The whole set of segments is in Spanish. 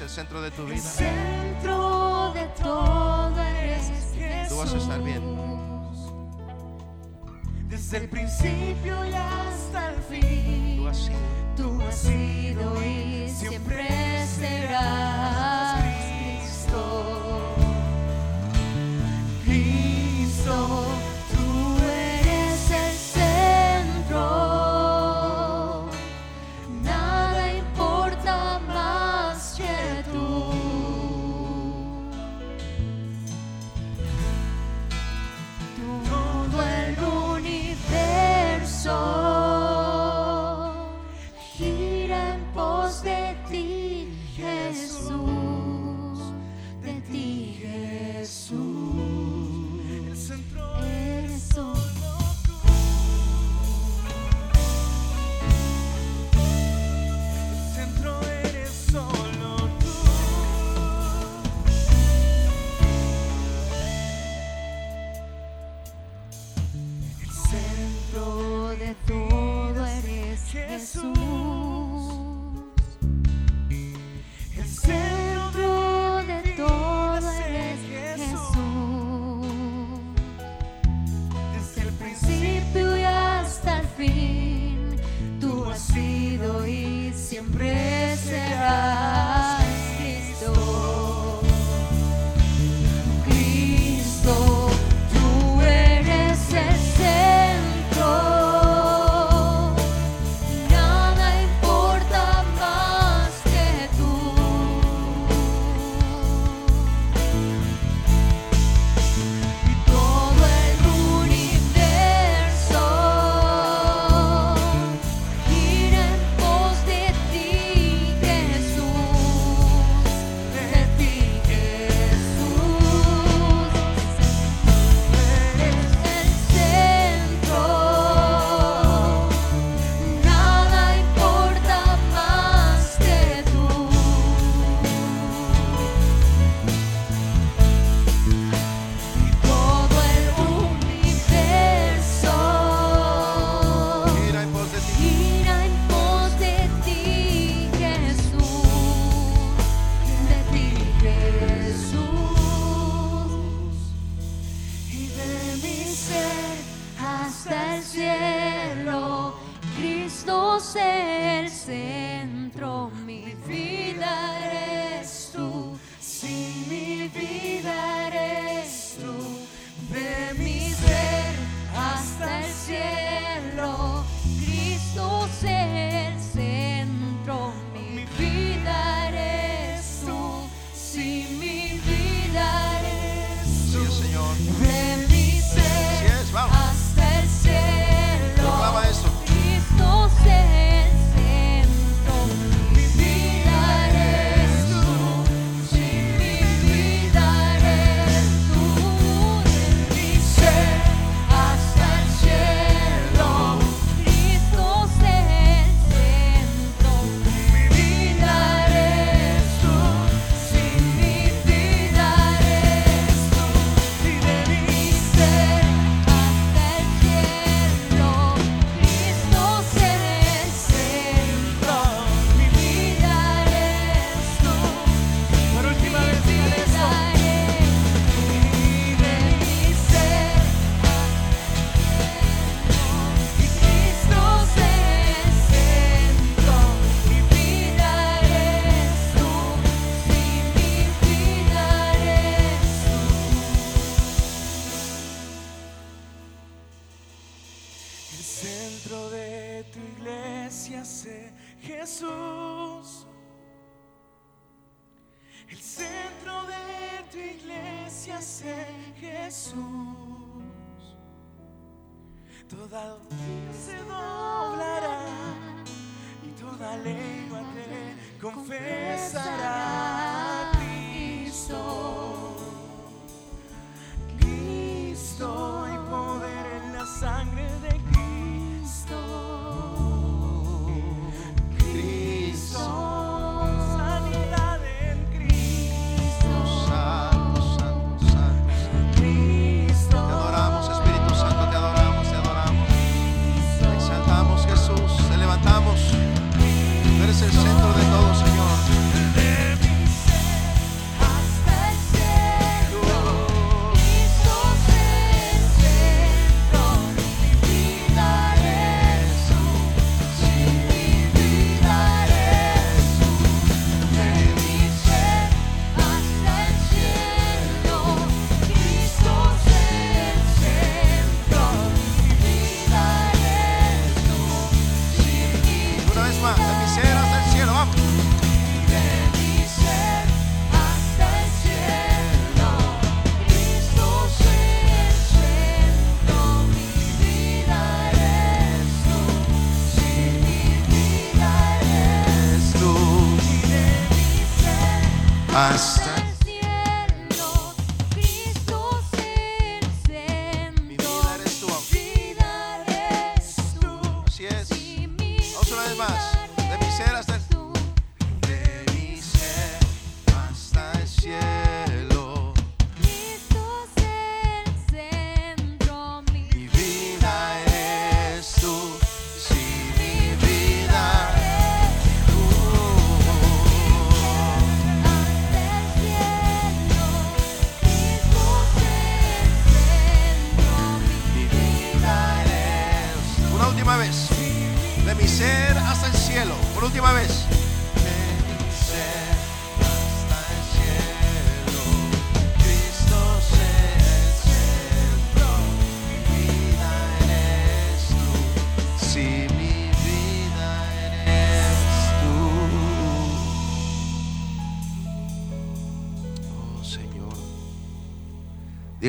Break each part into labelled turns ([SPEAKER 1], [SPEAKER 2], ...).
[SPEAKER 1] el centro de tu vida.
[SPEAKER 2] El centro de todo eres Jesús.
[SPEAKER 1] Tú vas a estar bien.
[SPEAKER 2] Desde el principio y hasta el fin.
[SPEAKER 1] Tú has sido.
[SPEAKER 2] Tú has sido y siempre serás.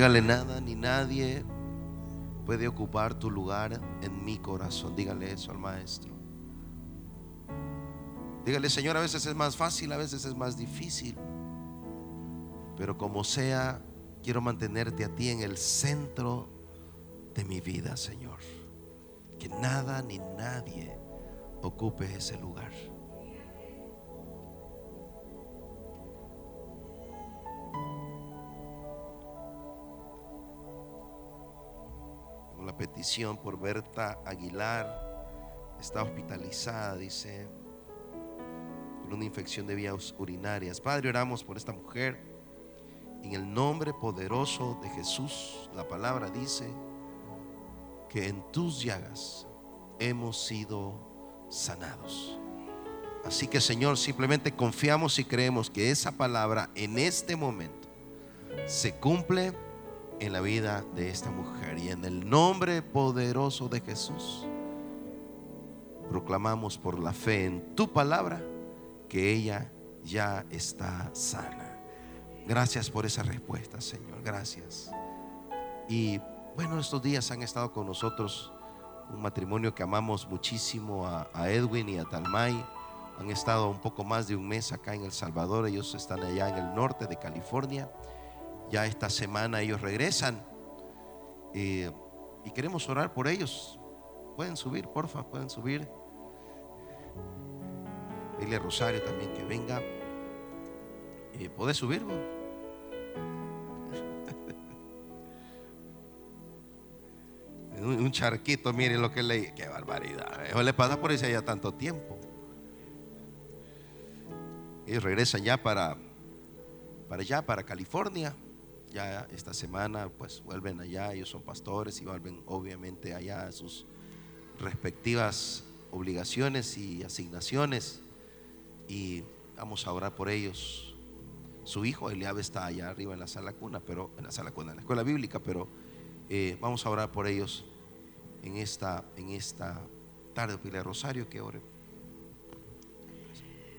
[SPEAKER 1] Dígale
[SPEAKER 3] nada ni nadie puede ocupar tu lugar en mi corazón. Dígale eso al maestro. Dígale, Señor, a veces es más fácil, a veces es más difícil. Pero como sea, quiero mantenerte a ti en el centro de mi vida, Señor. Que nada ni nadie ocupe ese lugar. La petición por Berta Aguilar, está hospitalizada, dice, por una infección de vías urinarias. Padre, oramos por esta mujer. En el nombre poderoso de Jesús, la palabra dice que en tus llagas hemos sido sanados. Así que Señor, simplemente confiamos y creemos que esa palabra en este momento se cumple en la vida de esta mujer. Y en el nombre poderoso de Jesús, proclamamos por la fe en tu palabra que ella ya está sana. Gracias por esa respuesta, Señor. Gracias. Y bueno, estos días han estado con nosotros un matrimonio que amamos muchísimo a, Edwin y a Talmay. Han estado un poco más de un mes acá en El Salvador. Ellos están allá en el norte de California. Ya esta semana ellos regresan. Eh, y queremos orar por ellos. Pueden subir, porfa, pueden subir. Dile a Rosario también que venga. Eh, ¿Podés subir? un, charquito, miren lo que le. Qué barbaridad. Eso le pasa por eso ya tanto tiempo. Ellos regresan ya para, para allá, para California. Ya esta semana, pues vuelven allá. Ellos son pastores y vuelven, obviamente, allá a sus respectivas obligaciones y asignaciones. Y vamos a orar por ellos. Su hijo Eliab está allá arriba en la sala cuna, pero en la sala cuna, en la escuela bíblica, pero eh, vamos a orar por ellos en esta, en esta tarde. Pile a Rosario que ore.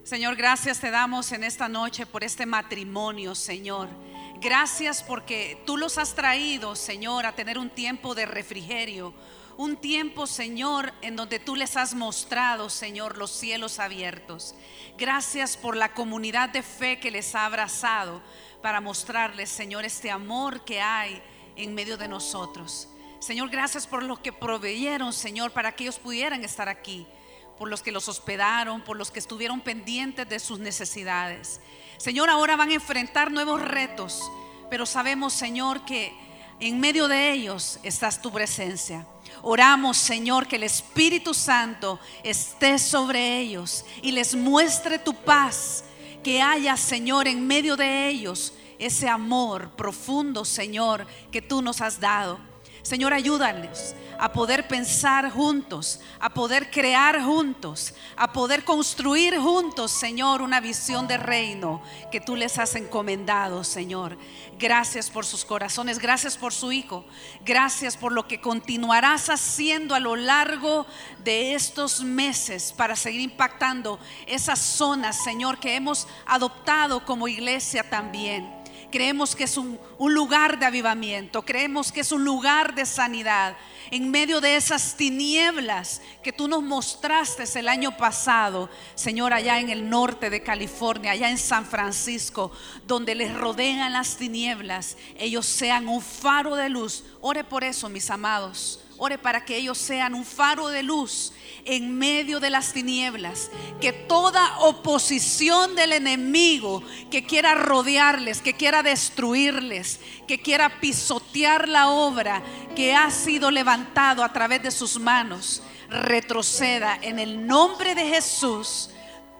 [SPEAKER 4] Señor, gracias te damos en esta noche por este matrimonio, Señor. Gracias porque tú los has traído, Señor, a tener un tiempo de refrigerio. Un tiempo, Señor, en donde tú les has mostrado, Señor, los cielos abiertos. Gracias por la comunidad de fe que les ha abrazado para mostrarles, Señor, este amor que hay en medio de nosotros. Señor, gracias por lo que proveyeron, Señor, para que ellos pudieran estar aquí por los que los hospedaron, por los que estuvieron pendientes de sus necesidades. Señor, ahora van a enfrentar nuevos retos, pero sabemos, Señor, que en medio de ellos estás tu presencia. Oramos, Señor, que el Espíritu Santo esté sobre ellos y les muestre tu paz, que haya, Señor, en medio de ellos ese amor profundo, Señor, que tú nos has dado. Señor, ayúdanos a poder pensar juntos, a poder crear juntos, a poder construir juntos, Señor, una visión de reino que tú les has encomendado, Señor. Gracias por sus corazones, gracias por su Hijo, gracias por lo que continuarás haciendo a lo largo de estos meses para seguir impactando esas zonas, Señor, que hemos adoptado como iglesia también. Creemos que es un, un lugar de avivamiento, creemos que es un lugar de sanidad. En medio de esas tinieblas que tú nos mostraste el año pasado, Señor, allá en el norte de California, allá en San Francisco, donde les rodean las tinieblas, ellos sean un faro de luz. Ore por eso, mis amados. Ore para que ellos sean un faro de luz en medio de las tinieblas. Que toda oposición del enemigo que quiera rodearles, que quiera destruirles, que quiera pisotear la obra que ha sido levantado a través de sus manos, retroceda en el nombre de Jesús.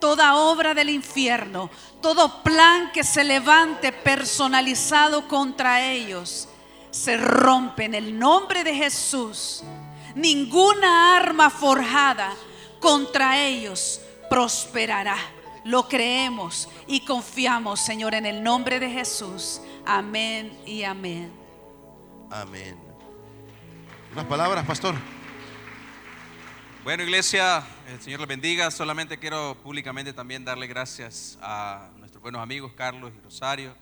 [SPEAKER 4] Toda obra del infierno, todo plan que se levante personalizado contra ellos se rompe en el nombre de Jesús. Ninguna arma forjada contra ellos prosperará. Lo creemos y confiamos, Señor, en el nombre de Jesús. Amén y amén.
[SPEAKER 3] Amén. Unas palabras, pastor.
[SPEAKER 5] Bueno, iglesia, el Señor les bendiga. Solamente quiero públicamente también darle gracias a nuestros buenos amigos Carlos y Rosario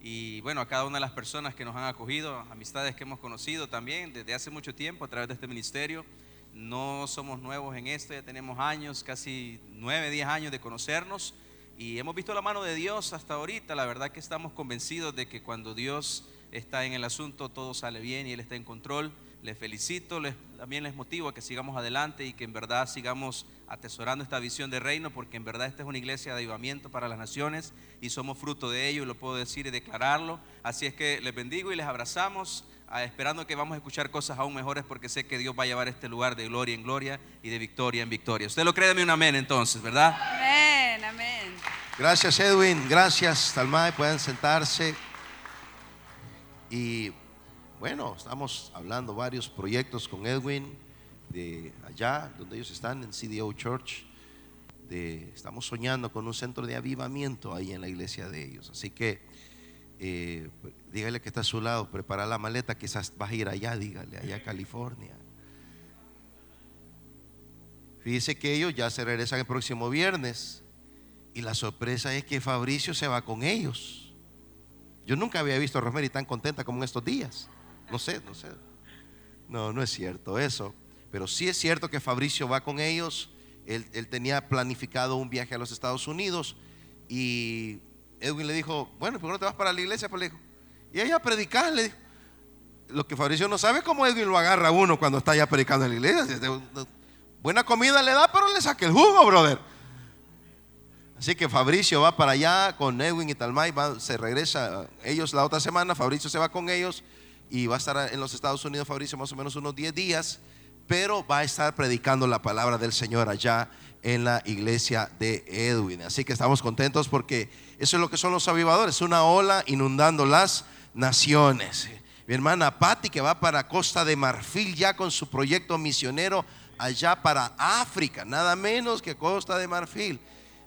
[SPEAKER 5] y bueno, a cada una de las personas que nos han acogido, amistades que hemos conocido también desde hace mucho tiempo a través de este ministerio. No somos nuevos en esto, ya tenemos años, casi nueve, diez años de conocernos y hemos visto la mano de Dios hasta ahorita. La verdad que estamos convencidos de que cuando Dios está en el asunto todo sale bien y Él está en control. Les felicito, les, también les motivo a que sigamos adelante y que en verdad sigamos atesorando esta visión de reino, porque en verdad esta es una iglesia de avivamiento para las naciones y somos fruto de ello y lo puedo decir y declararlo. Así es que les bendigo y les abrazamos, ah, esperando que vamos a escuchar cosas aún mejores, porque sé que Dios va a llevar este lugar de gloria en gloria y de victoria en victoria. Usted lo cree, dame un amén entonces, ¿verdad?
[SPEAKER 4] Amén, amén.
[SPEAKER 3] Gracias, Edwin. Gracias, Talmay. Pueden sentarse. Y bueno, estamos hablando varios proyectos con Edwin de allá, donde ellos están, en CDO Church. Estamos soñando con un centro de avivamiento ahí en la iglesia de ellos. Así que eh, dígale que está a su lado, prepara la maleta, quizás vas a ir allá, dígale, allá a California. Fíjese que ellos ya se regresan el próximo viernes y la sorpresa es que Fabricio se va con ellos. Yo nunca había visto a Rosemary tan contenta como en estos días. No sé, no sé. No, no es cierto eso. Pero sí es cierto que Fabricio va con ellos. Él, tenía planificado un viaje a los Estados Unidos y Edwin le dijo, bueno, ¿por qué no te vas para la iglesia? Pues le dijo, y ella predicar, le dijo. Lo que Fabricio no sabe es cómo Edwin lo agarra a uno cuando está ya predicando en la iglesia. Buena comida le da, pero le saca el jugo, brother. Así que Fabricio va para allá con Edwin y Talmay, se regresa ellos la otra semana, Fabricio se va con ellos y va a estar en los Estados Unidos Fabricio más o menos unos 10 días, pero va a estar predicando la palabra del Señor allá en la iglesia de Edwin. Así que estamos contentos porque eso es lo que son los avivadores, una ola inundando las naciones. Mi hermana Patti que va para Costa de Marfil ya con su proyecto misionero allá para África, nada menos que Costa de Marfil.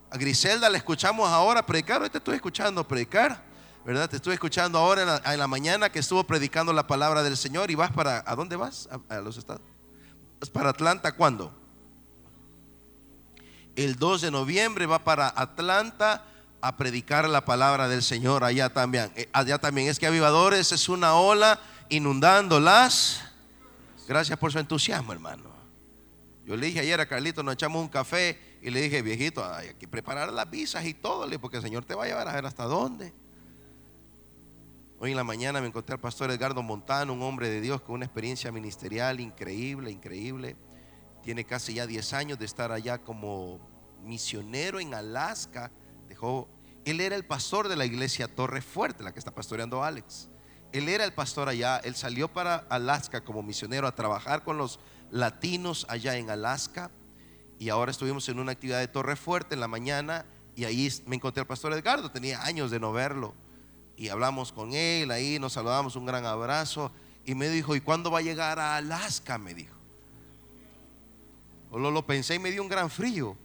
[SPEAKER 3] A Griselda le escuchamos ahora predicar, te estoy escuchando predicar ¿verdad? Te estuve escuchando ahora en la, mañana que estuvo predicando la palabra del Señor y vas para, ¿a dónde vas? A, los estados. ¿Vas para Atlanta cuándo? El 2 de noviembre va para Atlanta a predicar la palabra del Señor allá también. Eh, allá también es que avivadores es una ola inundando las. Gracias por su entusiasmo, hermano. Yo le dije ayer a Carlito, nos echamos un café y le dije, viejito, hay que preparar las visas y todo, porque el Señor te va a llevar a ver hasta dónde. Hoy en la mañana me encontré al pastor Edgardo Montano, un hombre de Dios con una experiencia ministerial increíble, increíble. Tiene casi ya 10 años de estar allá como misionero en Alaska. Dejó, él era el pastor de la iglesia Torre Fuerte, la que está pastoreando Alex. Él era el pastor allá. Él salió para Alaska como misionero a trabajar con los latinos allá en Alaska. Y ahora estuvimos en una actividad de Torre Fuerte en la mañana y ahí me encontré al pastor Edgardo. Tenía años de no verlo y hablamos con él, ahí nos saludamos, un gran abrazo. Y me dijo, ¿y cuándo va a llegar a Alaska? Me dijo. Lo, lo pensé y me dio un gran frío.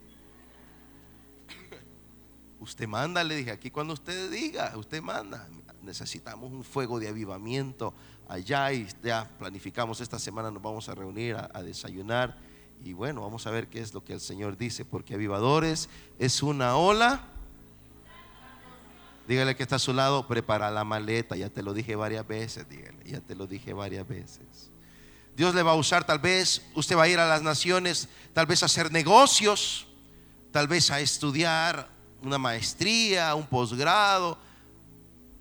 [SPEAKER 3] Usted manda, le dije, aquí cuando usted diga, usted manda. Necesitamos un fuego de avivamiento allá y ya planificamos esta semana, nos vamos a reunir a, a desayunar. Y bueno, vamos a ver qué es lo que el Señor dice, porque avivadores es una ola Dígale que está a su lado, prepara la maleta. Ya te lo dije varias veces, dígale, ya te lo dije varias veces. Dios le va a usar, tal vez usted va a ir a las naciones, tal vez a hacer negocios, tal vez a estudiar una maestría, un posgrado,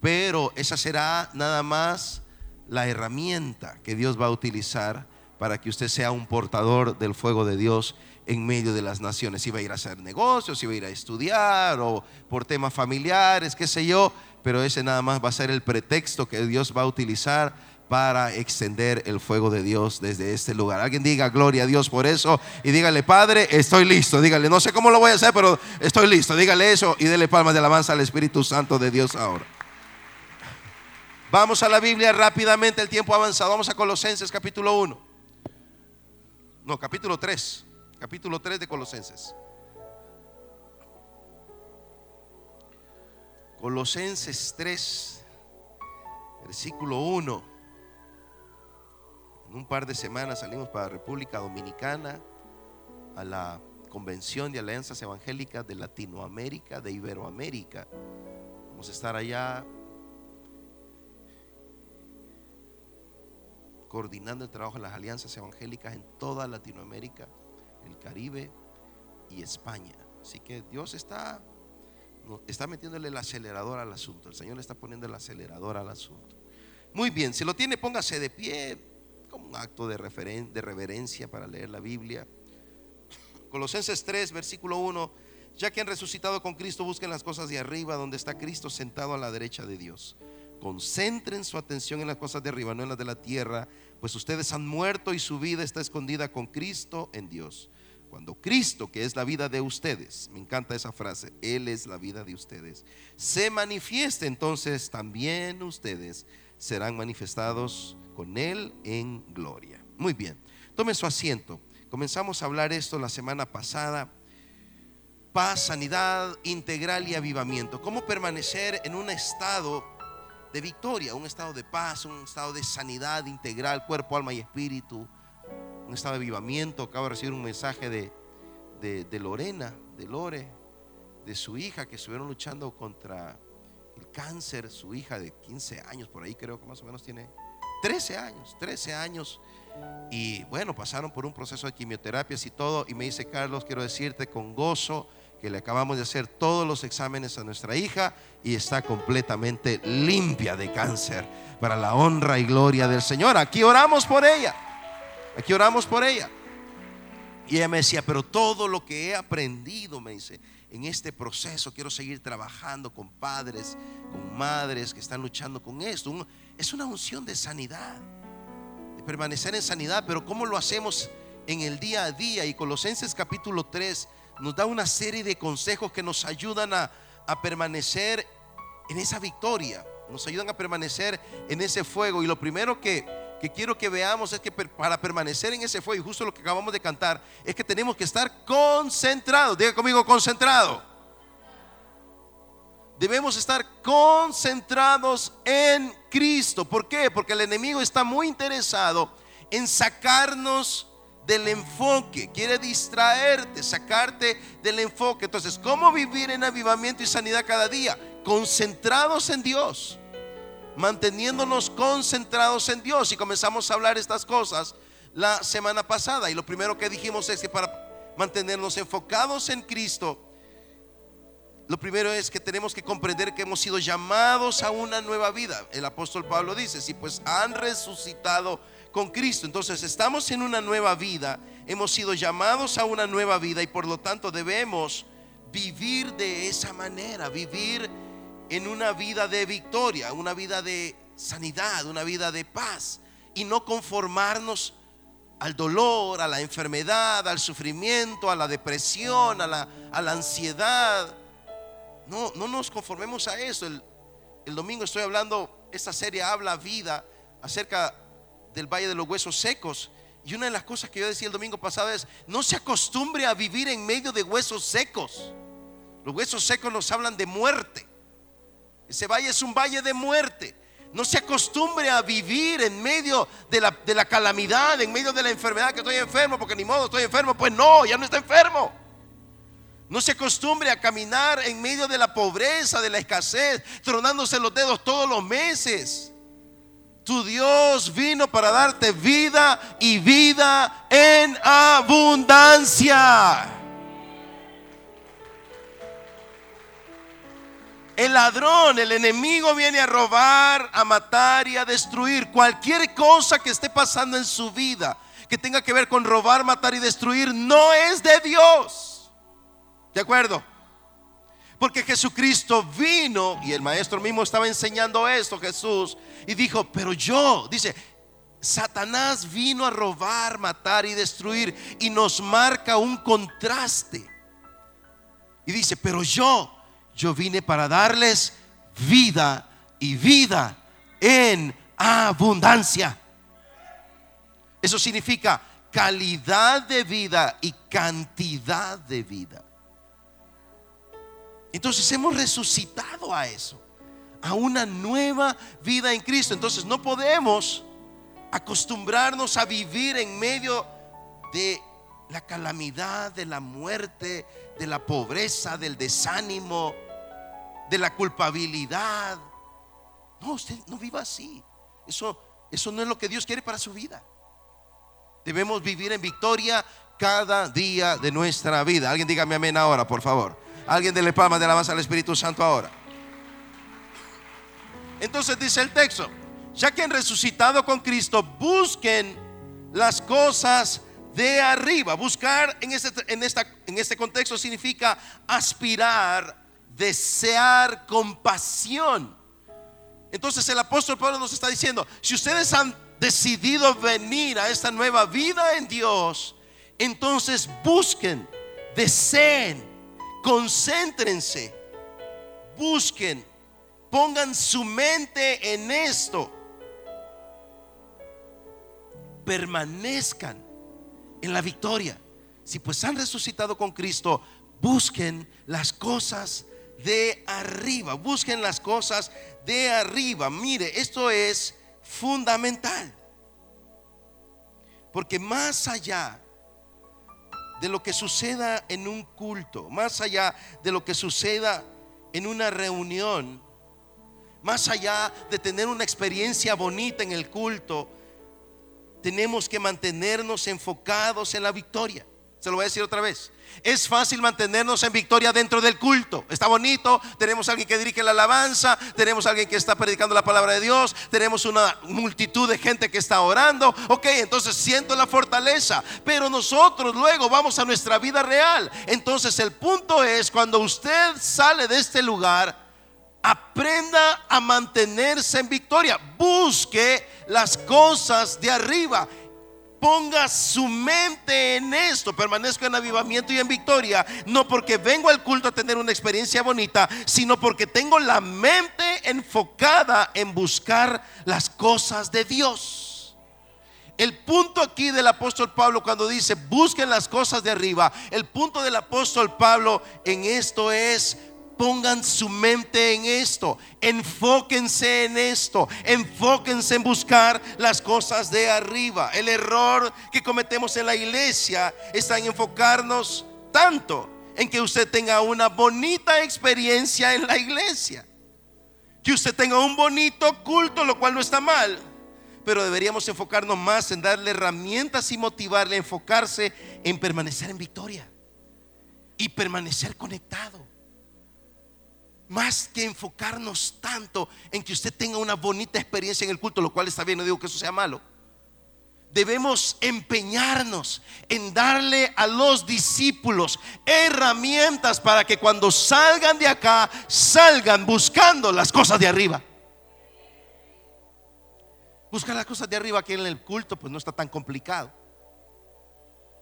[SPEAKER 3] pero esa será nada más la herramienta que Dios va a utilizar para que usted sea un portador del fuego de Dios en medio de las naciones. Si va a ir a hacer negocios, si va a ir a estudiar o por temas familiares, qué sé yo, pero ese nada más va a ser el pretexto que Dios va a utilizar para extender el fuego de Dios desde este lugar. Alguien diga gloria a Dios por eso y dígale, Padre, estoy listo. Dígale, no sé cómo lo voy a hacer, pero estoy listo. Dígale eso y dele palmas de alabanza al Espíritu Santo de Dios ahora. Vamos a la Biblia rápidamente, el tiempo avanzado. Vamos a Colosenses capítulo 1. No, capítulo 3. Capítulo 3 de Colosenses. Colosenses 3, versículo 1. En un par de semanas salimos para República Dominicana a la Convención de Alianzas Evangélicas de Latinoamérica, de Iberoamérica. Vamos a estar allá coordinando el trabajo de las alianzas evangélicas en toda Latinoamérica, Caribe y España. Así que Dios está, está metiéndole el acelerador al asunto. El Señor le está poniendo el acelerador al asunto. Muy bien, si lo tiene, póngase de pie como un acto de, referen- de reverencia para leer la Biblia. Colosenses 3, versículo 1. Ya que han resucitado con Cristo, busquen las cosas de arriba, donde está Cristo sentado a la derecha de Dios. Concentren su atención en las cosas de arriba, no en las de la tierra, pues ustedes han muerto y su vida está escondida con Cristo en Dios. Cuando Cristo, que es la vida de ustedes, me encanta esa frase, Él es la vida de ustedes, se manifieste, entonces también ustedes serán manifestados con Él en gloria. Muy bien, tomen su asiento. Comenzamos a hablar esto la semana pasada. Paz, sanidad integral y avivamiento. ¿Cómo permanecer en un estado de victoria, un estado de paz, un estado de sanidad integral, cuerpo, alma y espíritu, un estado de avivamiento. Acabo de recibir un mensaje de, de, de Lorena, de Lore, de su hija que estuvieron luchando contra el cáncer, su hija de 15 años, por ahí creo que más o menos tiene 13 años, 13 años. Y bueno, pasaron por un proceso de quimioterapias y todo. Y me dice, Carlos, quiero decirte con gozo que le acabamos de hacer todos los exámenes a nuestra hija y está completamente limpia de cáncer para la honra y gloria del Señor. Aquí oramos por ella. Aquí oramos por ella. Y ella me decía, pero todo lo que he aprendido, me dice, en este proceso quiero seguir trabajando con padres, con madres que están luchando con esto. Es una unción de sanidad, de permanecer en sanidad, pero ¿cómo lo hacemos en el día a día? Y Colosenses capítulo 3 nos da una serie de consejos que nos ayudan a, a permanecer en esa victoria, nos ayudan a permanecer en ese fuego. Y lo primero que, que quiero que veamos es que para permanecer en ese fuego, y justo lo que acabamos de cantar, es que tenemos que estar concentrados. Diga conmigo, concentrado. Debemos estar concentrados en Cristo. ¿Por qué? Porque el enemigo está muy interesado en sacarnos del enfoque. Quiere distraerte, sacarte del enfoque. Entonces, ¿cómo vivir en avivamiento y sanidad cada día? Concentrados en Dios. Manteniéndonos concentrados en Dios. Y comenzamos a hablar estas cosas la semana pasada. Y lo primero que dijimos es que para mantenernos enfocados en Cristo, lo primero es que tenemos que comprender que hemos sido llamados a una nueva vida. El apóstol Pablo dice, si pues han resucitado con Cristo, entonces estamos en una nueva vida, hemos sido llamados a una nueva vida y por lo tanto debemos vivir de esa manera, vivir en una vida de victoria, una vida de sanidad, una vida de paz y no conformarnos al dolor, a la enfermedad, al sufrimiento, a la depresión, a la, a la ansiedad. No, no nos conformemos a eso. El, el domingo estoy hablando, esta serie habla vida acerca del Valle de los Huesos Secos. Y una de las cosas que yo decía el domingo pasado es, no se acostumbre a vivir en medio de huesos secos. Los huesos secos nos hablan de muerte. Ese valle es un valle de muerte. No se acostumbre a vivir en medio de la, de la calamidad, en medio de la enfermedad, que estoy enfermo, porque ni modo estoy enfermo. Pues no, ya no está enfermo. No se acostumbre a caminar en medio de la pobreza, de la escasez, tronándose los dedos todos los meses. Tu Dios vino para darte vida y vida en abundancia. El ladrón, el enemigo viene a robar, a matar y a destruir cualquier cosa que esté pasando en su vida que tenga que ver con robar, matar y destruir, no es de Dios. ¿De acuerdo? Porque Jesucristo vino y el maestro mismo estaba enseñando esto, Jesús, y dijo, pero yo, dice, Satanás vino a robar, matar y destruir y nos marca un contraste. Y dice, pero yo, yo vine para darles vida y vida en abundancia. Eso significa calidad de vida y cantidad de vida. Entonces hemos resucitado a eso, a una nueva vida en Cristo. Entonces no podemos acostumbrarnos a vivir en medio de la calamidad, de la muerte, de la pobreza, del desánimo, de la culpabilidad. No, usted no viva así. Eso, eso no es lo que Dios quiere para su vida. Debemos vivir en victoria cada día de nuestra vida. Alguien dígame amén ahora, por favor. Alguien dele palmas de alabanza al Espíritu Santo ahora. Entonces dice el texto, ya que han resucitado con Cristo, busquen las cosas de arriba. Buscar en este, en esta, en este contexto significa aspirar, desear compasión. Entonces el apóstol Pablo nos está diciendo, si ustedes han decidido venir a esta nueva vida en Dios, entonces busquen, deseen, concéntrense, busquen, pongan su mente en esto, permanezcan en la victoria. Si pues han resucitado con Cristo, busquen las cosas de arriba, busquen las cosas de arriba. Mire, esto es fundamental. Porque más allá de lo que suceda en un culto, más allá de lo que suceda en una reunión, más allá de tener una experiencia bonita en el culto, tenemos que mantenernos enfocados en la victoria. Se lo voy a decir otra vez. Es fácil mantenernos en victoria dentro del culto. Está bonito. Tenemos alguien que dirige la alabanza. Tenemos alguien que está predicando la palabra de Dios. Tenemos una multitud de gente que está orando. Ok, entonces siento la fortaleza. Pero nosotros luego vamos a nuestra vida real. Entonces el punto es cuando usted sale de este lugar. Aprenda a mantenerse en victoria. Busque las cosas de arriba ponga su mente en esto, permanezco en avivamiento y en victoria, no porque vengo al culto a tener una experiencia bonita, sino porque tengo la mente enfocada en buscar las cosas de Dios. El punto aquí del apóstol Pablo cuando dice busquen las cosas de arriba, el punto del apóstol Pablo en esto es Pongan su mente en esto, enfóquense en esto, enfóquense en buscar las cosas de arriba. El error que cometemos en la iglesia está en enfocarnos tanto en que usted tenga una bonita experiencia en la iglesia, que usted tenga un bonito culto, lo cual no está mal, pero deberíamos enfocarnos más en darle herramientas y motivarle a enfocarse en permanecer en victoria y permanecer conectado más que enfocarnos tanto en que usted tenga una bonita experiencia en el culto, lo cual está bien, no digo que eso sea malo. Debemos empeñarnos en darle a los discípulos herramientas para que cuando salgan de acá, salgan buscando las cosas de arriba. Buscar las cosas de arriba aquí en el culto, pues no está tan complicado.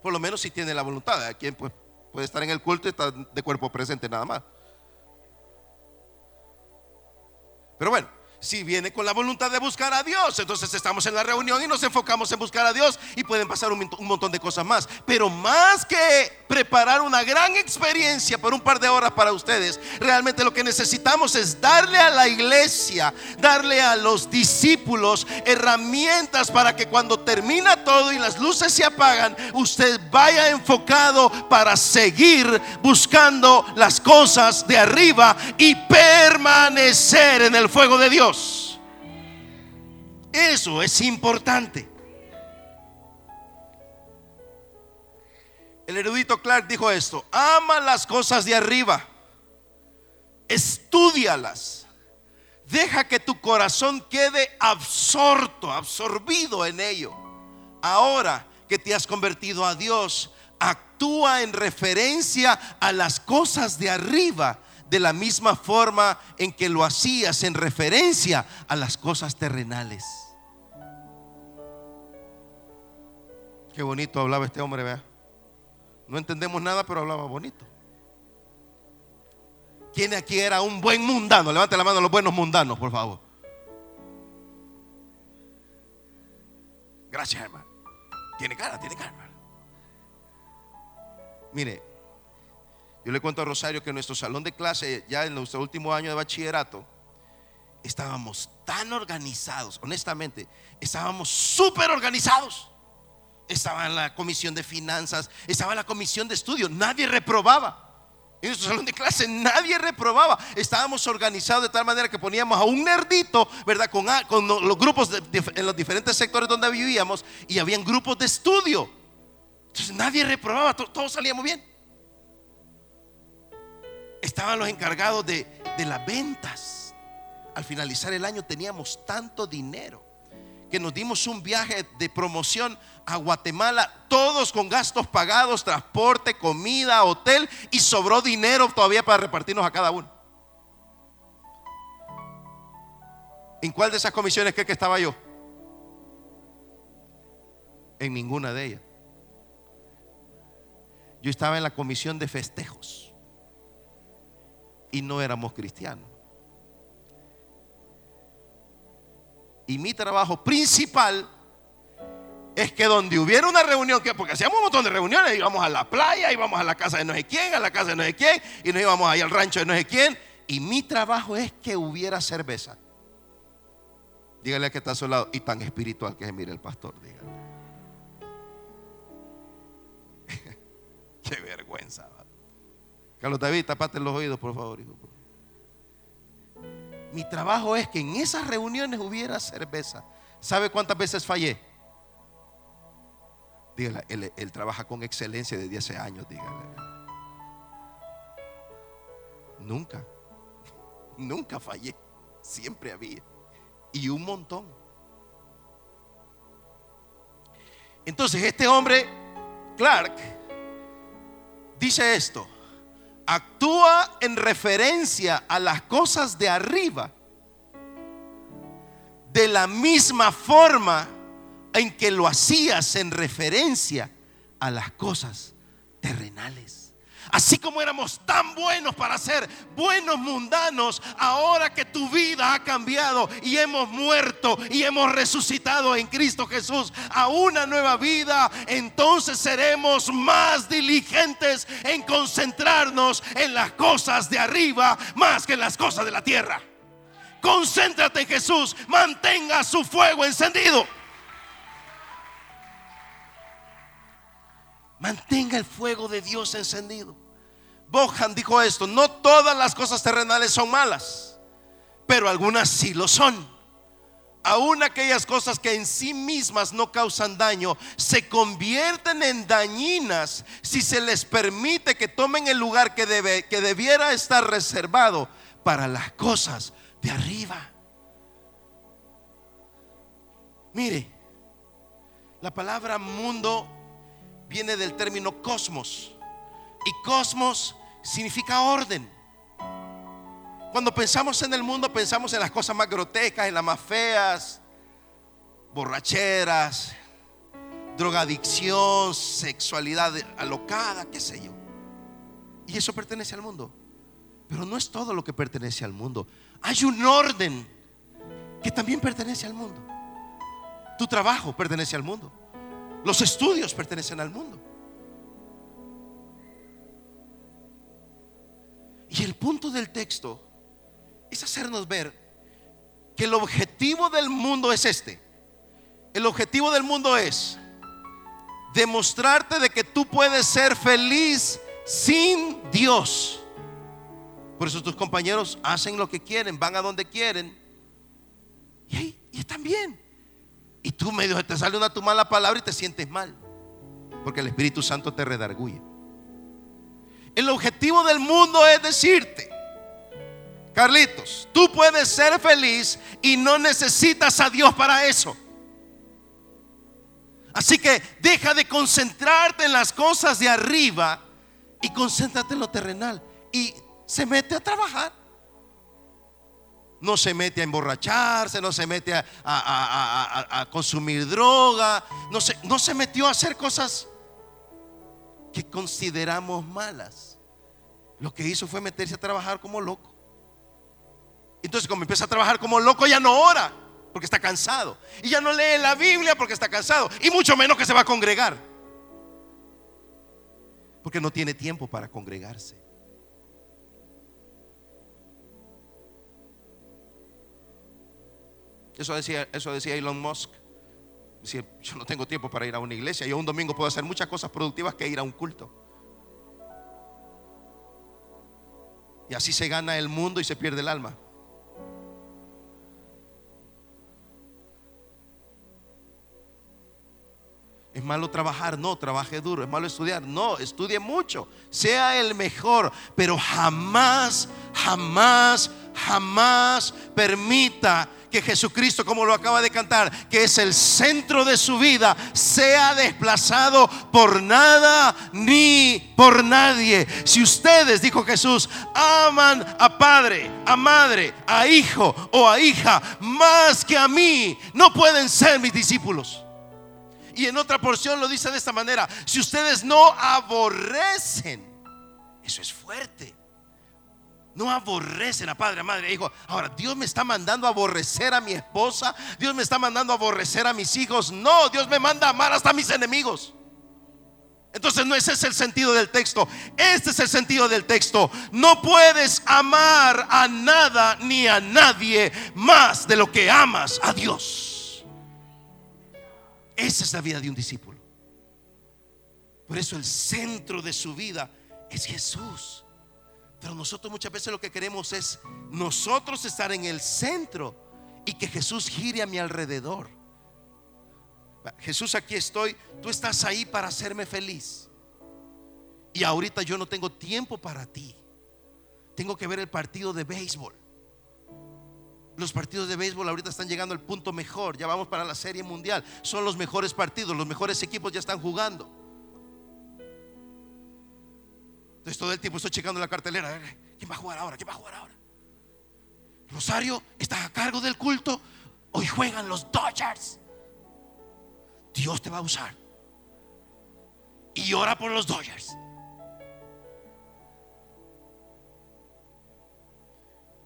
[SPEAKER 3] Por lo menos si tiene la voluntad. Aquí pues, puede estar en el culto y está de cuerpo presente nada más. Pero bueno, si viene con la voluntad de buscar a Dios, entonces estamos en la reunión y nos enfocamos en buscar a Dios y pueden pasar un, montón de cosas más. Pero más que preparar una gran experiencia por un par de horas para ustedes, realmente lo que necesitamos es darle a la iglesia, darle a los discípulos herramientas para que cuando termina todo y las luces se apagan, usted vaya enfocado para seguir buscando las cosas de arriba y permanecer en el fuego de Dios. Eso es importante. El erudito Clark dijo esto, ama las cosas de arriba, estudialas, deja que tu corazón quede absorto, absorbido en ello. Ahora que te has convertido a Dios, actúa en referencia a las cosas de arriba de la misma forma en que lo hacías en referencia a las cosas terrenales. Qué bonito hablaba este hombre, vea. No entendemos nada, pero hablaba bonito. ¿Quién aquí era un buen mundano? Levante la mano a los buenos mundanos, por favor. Gracias, hermano. Tiene cara, tiene cara. Mire, yo le cuento a Rosario que en nuestro salón de clase, ya en nuestro último año de bachillerato, estábamos tan organizados, honestamente, estábamos súper organizados. Estaba en la comisión de finanzas, estaba en la comisión de estudio, nadie reprobaba. En nuestro salón de clase nadie reprobaba. Estábamos organizados de tal manera que poníamos a un nerdito, ¿verdad? Con, los grupos en los diferentes sectores donde vivíamos y habían grupos de estudio. Entonces nadie reprobaba, todos salíamos bien. Estaban los encargados de, de las ventas. Al finalizar el año teníamos tanto dinero que nos dimos un viaje de promoción a Guatemala, todos con gastos pagados, transporte, comida, hotel, y sobró dinero todavía para repartirnos a cada uno. ¿En cuál de esas comisiones cree que estaba yo? En ninguna de ellas. Yo estaba en la comisión de festejos y no éramos cristianos. Y mi trabajo principal es que donde hubiera una reunión, que porque hacíamos un montón de reuniones, íbamos a la playa, íbamos a la casa de no sé quién, a la casa de no sé quién, y nos íbamos ahí al rancho de no sé quién. Y mi trabajo es que hubiera cerveza. Dígale a que está a su lado, y tan espiritual que es, mire el pastor, dígale. Qué vergüenza. Carlos David, tapate los oídos, por favor. Mi trabajo es que en esas reuniones hubiera cerveza. ¿Sabe cuántas veces fallé? Él, trabaja con excelencia de 10 años, dígale. Nunca, nunca fallé. Siempre había. Y un montón. Entonces este hombre, Clark, dice esto actúa en referencia a las cosas de arriba de la misma forma en que lo hacías en referencia a las cosas terrenales. Así como éramos tan buenos para ser buenos mundanos, ahora que tu vida ha cambiado y hemos muerto y hemos resucitado en Cristo Jesús a una nueva vida, entonces seremos más diligentes en concentrarnos en las cosas de arriba más que en las cosas de la tierra. Concéntrate en Jesús, mantenga su fuego encendido. Mantenga el fuego de Dios encendido. Bohan dijo esto, no todas las cosas terrenales son malas, pero algunas sí lo son. Aún aquellas cosas que en sí mismas no causan daño, se convierten en dañinas si se les permite que tomen el lugar que, debe, que debiera estar reservado para las cosas de arriba. Mire, la palabra mundo viene del término cosmos. Y cosmos significa orden. Cuando pensamos en el mundo, pensamos en las cosas más grotescas, en las más feas, borracheras, drogadicción, sexualidad alocada, qué sé yo. Y eso pertenece al mundo. Pero no es todo lo que pertenece al mundo. Hay un orden que también pertenece al mundo. Tu trabajo pertenece al mundo. Los estudios pertenecen al mundo. Y el punto del texto es hacernos ver que el objetivo del mundo es este. El objetivo del mundo es demostrarte de que tú puedes ser feliz sin Dios. Por eso tus compañeros hacen lo que quieren, van a donde quieren. Y, y están bien. Y tú medio te sale una tu mala palabra y te sientes mal. Porque el Espíritu Santo te redarguye. El objetivo del mundo es decirte, Carlitos, tú puedes ser feliz y no necesitas a Dios para eso. Así que deja de concentrarte en las cosas de arriba y concéntrate en lo terrenal. Y se mete a trabajar. No se mete a emborracharse, no se mete a, consumir droga, no se, no se metió a hacer cosas que consideramos malas. Lo que hizo fue meterse a trabajar como loco. Entonces, como empieza a trabajar como loco, ya no ora porque está cansado. Y ya no lee la Biblia porque está cansado. Y mucho menos que se va a congregar. Porque no tiene tiempo para congregarse. Eso decía, eso decía Elon Musk. Decía, yo no tengo tiempo para ir a una iglesia. Yo un domingo puedo hacer muchas cosas productivas que ir a un culto. Y así se gana el mundo y se pierde el alma. Es malo trabajar, no, trabaje duro. Es malo estudiar, no, estudie mucho. Sea el mejor, pero jamás, jamás, jamás permita que Jesucristo, como lo acaba de cantar, que es el centro de su vida, sea desplazado por nada ni por nadie. Si ustedes, dijo Jesús, aman a padre, a madre, a hijo o a hija más que a mí, no pueden ser mis discípulos. Y en otra porción lo dice de esta manera, si ustedes no aborrecen, eso es fuerte. No aborrecen a padre, a madre, a hijo. Ahora, Dios me está mandando a aborrecer a mi esposa. Dios me está mandando a aborrecer a mis hijos. No, Dios me manda a amar hasta a mis enemigos. Entonces no ese es el sentido del texto. Este es el sentido del texto. No puedes amar a nada ni a nadie más de lo que amas a Dios. Esa es la vida de un discípulo. Por eso el centro de su vida es Jesús. Pero nosotros muchas veces lo que queremos es nosotros estar en el centro y que Jesús gire a mi alrededor. Jesús, aquí estoy, tú estás ahí para hacerme feliz. Y ahorita yo no tengo tiempo para ti. Tengo que ver el partido de béisbol. Los partidos de béisbol ahorita están llegando al punto mejor. Ya vamos para la serie mundial. Son los mejores partidos. Los mejores equipos ya están jugando. Entonces todo el tiempo estoy checando la cartelera. ¿Quién va a jugar ahora? ¿Quién va a jugar ahora? Rosario está a cargo del culto. Hoy juegan los Dodgers. Dios te va a usar. Y ora por los Dodgers.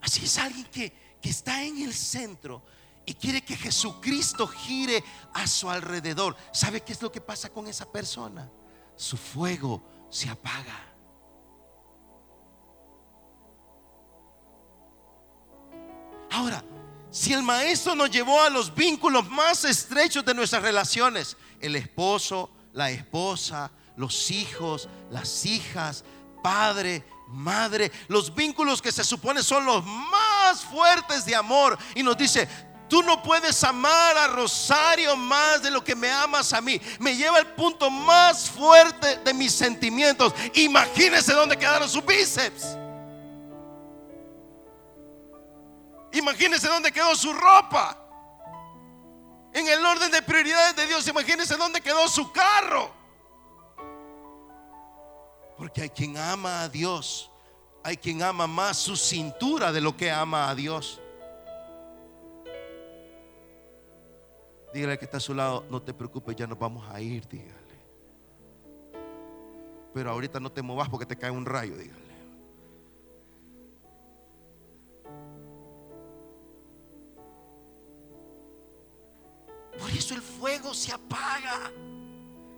[SPEAKER 3] Así es alguien que que está en el centro y quiere que Jesucristo gire a su alrededor. ¿Sabe qué es lo que pasa con esa persona? Su fuego se apaga. Ahora, si el maestro nos llevó a los vínculos más estrechos de nuestras relaciones, el esposo, la esposa, los hijos, las hijas, padre, madre, los vínculos que se supone son los más fuertes de amor. Y nos dice, tú no puedes amar a Rosario más de lo que me amas a mí. Me lleva al punto más fuerte de mis sentimientos. Imagínese dónde quedaron sus bíceps. Imagínese dónde quedó su ropa. En el orden de prioridades de Dios, imagínese dónde quedó su carro. Porque hay quien ama a Dios. Hay quien ama más su cintura de lo que ama a Dios. Dígale que está a su lado, no te preocupes, ya nos vamos a ir, dígale. Pero ahorita no te movas porque te cae un rayo, dígale.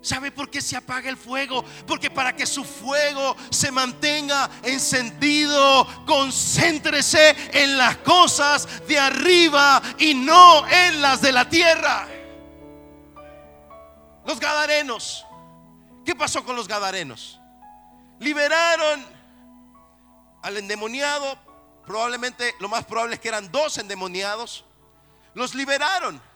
[SPEAKER 3] ¿Sabe por qué se apaga el fuego? Porque para que su fuego se mantenga encendido, concéntrese en las cosas de arriba y no en las de la tierra. Los gadarenos. ¿Qué pasó con los gadarenos? Liberaron al endemoniado. Probablemente, lo más probable es que eran dos endemoniados. Los liberaron.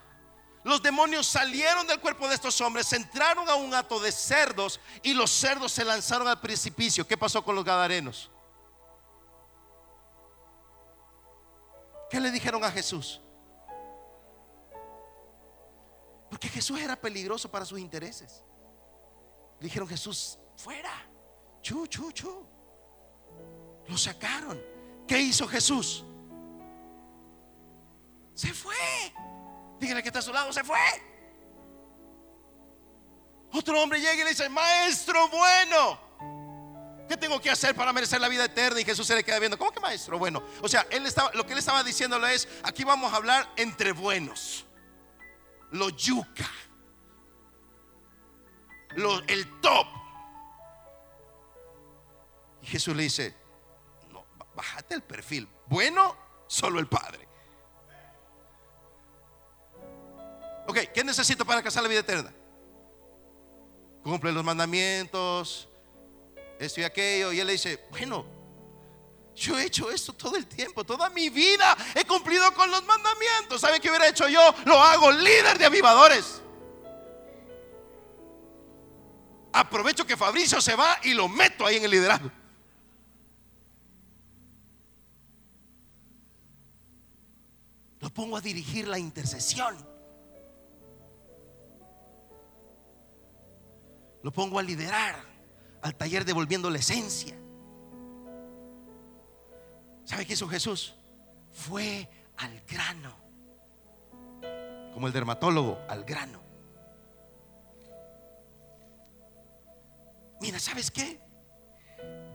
[SPEAKER 3] Los demonios salieron del cuerpo de estos hombres, entraron a un hato de cerdos y los cerdos se lanzaron al precipicio. ¿Qué pasó con los gadarenos? ¿Qué le dijeron a Jesús? Porque Jesús era peligroso para sus intereses. Le dijeron, Jesús, fuera. Chu, chu, chu. Lo sacaron. ¿Qué hizo Jesús? Se fue. Dígale que está a su lado, se fue. Otro hombre llega y le dice, maestro bueno, ¿qué tengo que hacer para merecer la vida eterna? Y Jesús se le queda viendo, ¿cómo que maestro bueno? O sea, él estaba, lo que él estaba diciéndole es, aquí vamos a hablar entre buenos. Lo yuca. Lo, el top. Y Jesús le dice, no, bájate el perfil. Bueno, solo el Padre. Ok, ¿qué necesito para alcanzar la vida eterna? Cumple los mandamientos, esto y aquello. Y él le dice, bueno, yo he hecho esto todo el tiempo, toda mi vida he cumplido con los mandamientos. ¿Sabe qué hubiera hecho yo? Lo hago líder de avivadores. Aprovecho que Fabricio se va y lo meto ahí en el liderazgo. Lo pongo a dirigir la intercesión. Lo pongo a liderar al taller devolviendo la esencia. ¿Sabe qué hizo Jesús? Fue al grano. Como el dermatólogo, al grano. Mira, ¿sabes qué?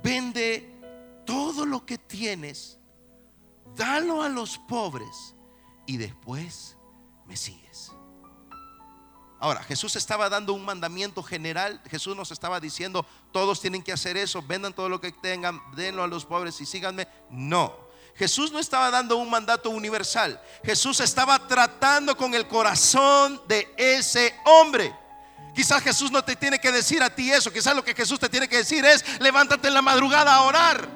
[SPEAKER 3] Vende todo lo que tienes, dalo a los pobres y después me sigues. Ahora, Jesús estaba dando un mandamiento general. Jesús nos estaba diciendo, todos tienen que hacer eso, vendan todo lo que tengan, denlo a los pobres y síganme. No. Jesús no estaba dando un mandato universal. Jesús estaba tratando con el corazón de ese hombre. Quizás Jesús no te tiene que decir a ti eso. Quizás lo que Jesús te tiene que decir es, levántate en la madrugada a orar.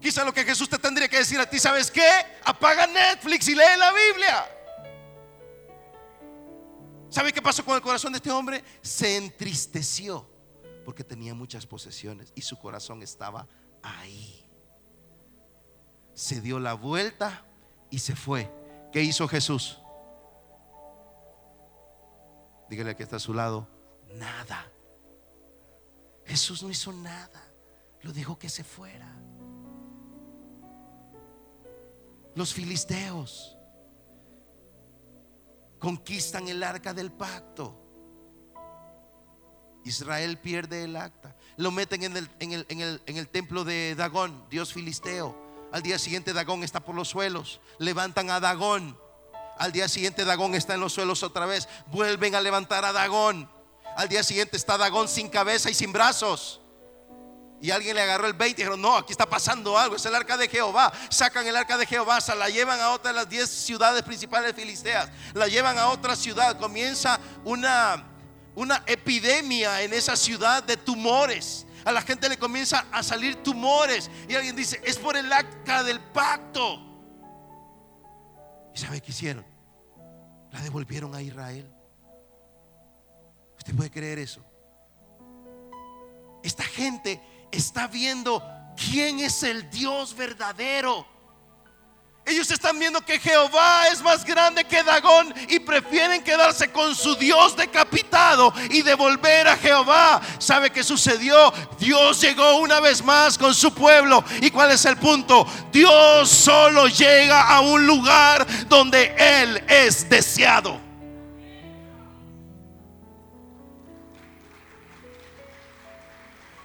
[SPEAKER 3] Quizás lo que Jesús te tendría que decir a ti, ¿sabes qué? Apaga Netflix y lee la Biblia. ¿Sabe qué pasó con el corazón de este hombre? Se entristeció porque tenía muchas posesiones y su corazón estaba ahí. Se dio la vuelta y se fue. ¿Qué hizo Jesús? Dígale que está a su lado, nada. Jesús no hizo nada. Lo dijo que se fuera. Los filisteos conquistan el arca del pacto. Israel pierde el acta. Lo meten en el, en el, en el, en el templo de Dagón, Dios filisteo. Al día siguiente Dagón está por los suelos. Levantan a Dagón. Al día siguiente Dagón está en los suelos otra vez. Vuelven a levantar a Dagón. Al día siguiente está Dagón sin cabeza y sin brazos. Y alguien le agarró el 20 y dijeron, no, aquí está pasando algo, es el arca de Jehová. Sacan el arca de Jehová, se la llevan a otra de las 10 ciudades principales filisteas. La llevan a otra ciudad. Comienza una, una epidemia en esa ciudad de tumores. A la gente le comienza a salir tumores. Y alguien dice, es por el arca del pacto. ¿Y sabe qué hicieron? La devolvieron a Israel. ¿Usted puede creer eso? Esta gente está viendo quién es el Dios verdadero. Ellos están viendo que Jehová es más grande que Dagón y prefieren quedarse con su Dios decapitado y devolver a Jehová. ¿Sabe qué sucedió? Dios llegó una vez más con su pueblo. ¿Y cuál es el punto? Dios solo llega a un lugar donde Él es deseado.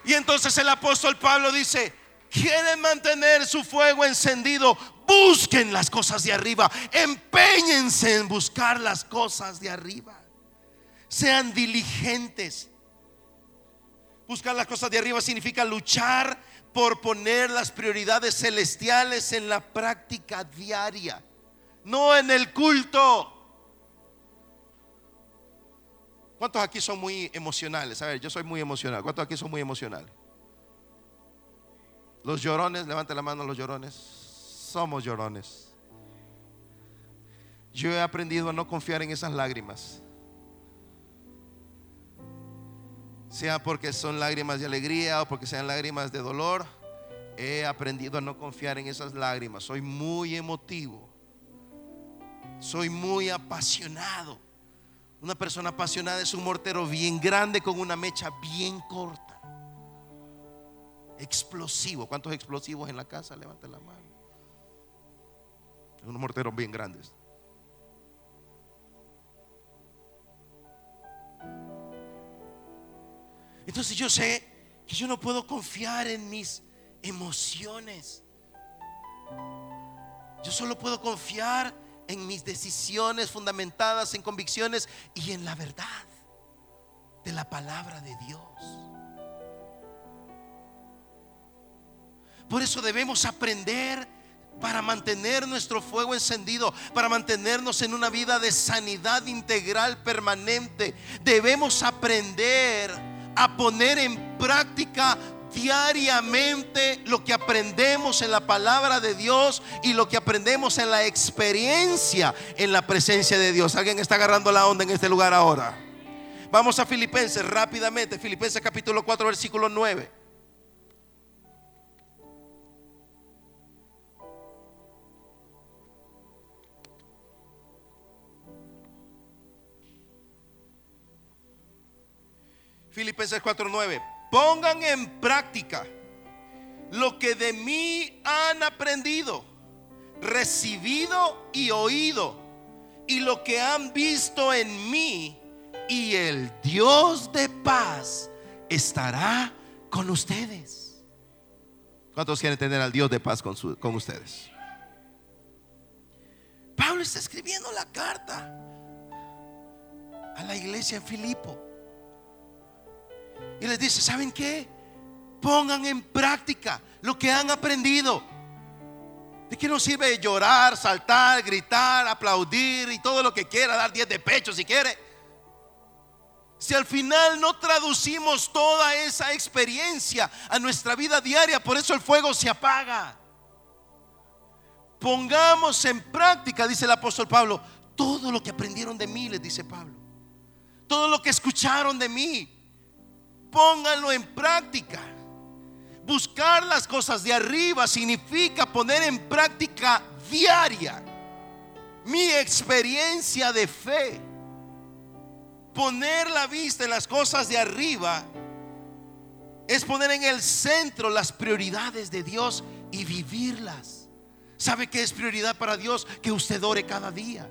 [SPEAKER 3] Y entonces el apóstol Pablo dice, quieren mantener su fuego encendido, busquen las cosas de arriba, empeñense en buscar las cosas de arriba. Sean diligentes. Buscar las cosas de arriba significa luchar por poner las prioridades celestiales en la práctica diaria, no en el culto. ¿Cuántos aquí son muy emocionales? A ver, yo soy muy emocional. ¿Cuántos aquí son muy emocionales? Los llorones, levante la mano los llorones. Somos llorones. Yo he aprendido a no confiar en esas lágrimas. Sea porque son lágrimas de alegría o porque sean lágrimas de dolor, he aprendido a no confiar en esas lágrimas. Soy muy emotivo. Soy muy apasionado. Una persona apasionada es un mortero bien grande con una mecha bien corta. Explosivo. ¿Cuántos explosivos en la casa? Levante la mano. Unos morteros bien grandes. Entonces yo sé que yo no puedo confiar en mis emociones. Yo solo puedo confiar en mis decisiones fundamentadas en convicciones y en la verdad de la palabra de Dios. Por eso debemos aprender para mantener nuestro fuego encendido, para mantenernos en una vida de sanidad integral permanente. Debemos aprender a poner en práctica diariamente lo que aprendemos en la palabra de Dios y lo que aprendemos en la experiencia en la presencia de Dios. ¿Alguien está agarrando la onda en este lugar ahora? Vamos a Filipenses rápidamente. Filipenses capítulo 4, versículo 9. Filipenses 4:9. Pongan en práctica lo que de mí han aprendido, recibido y oído, y lo que han visto en mí, y el Dios de paz estará con ustedes. ¿Cuántos quieren tener al Dios de paz con, su- con ustedes? Pablo está escribiendo la carta a la iglesia en Filipo. Y les dice, ¿saben qué? Pongan en práctica lo que han aprendido. ¿De qué nos sirve llorar, saltar, gritar, aplaudir y todo lo que quiera, dar 10 de pecho si quiere? Si al final no traducimos toda esa experiencia a nuestra vida diaria, por eso el fuego se apaga. Pongamos en práctica, dice el apóstol Pablo, todo lo que aprendieron de mí, les dice Pablo. Todo lo que escucharon de mí, pónganlo en práctica. Buscar las cosas de arriba significa poner en práctica diaria mi experiencia de fe. Poner la vista en las cosas de arriba es poner en el centro las prioridades de Dios y vivirlas. ¿Sabe qué es prioridad para Dios? Que usted ore cada día.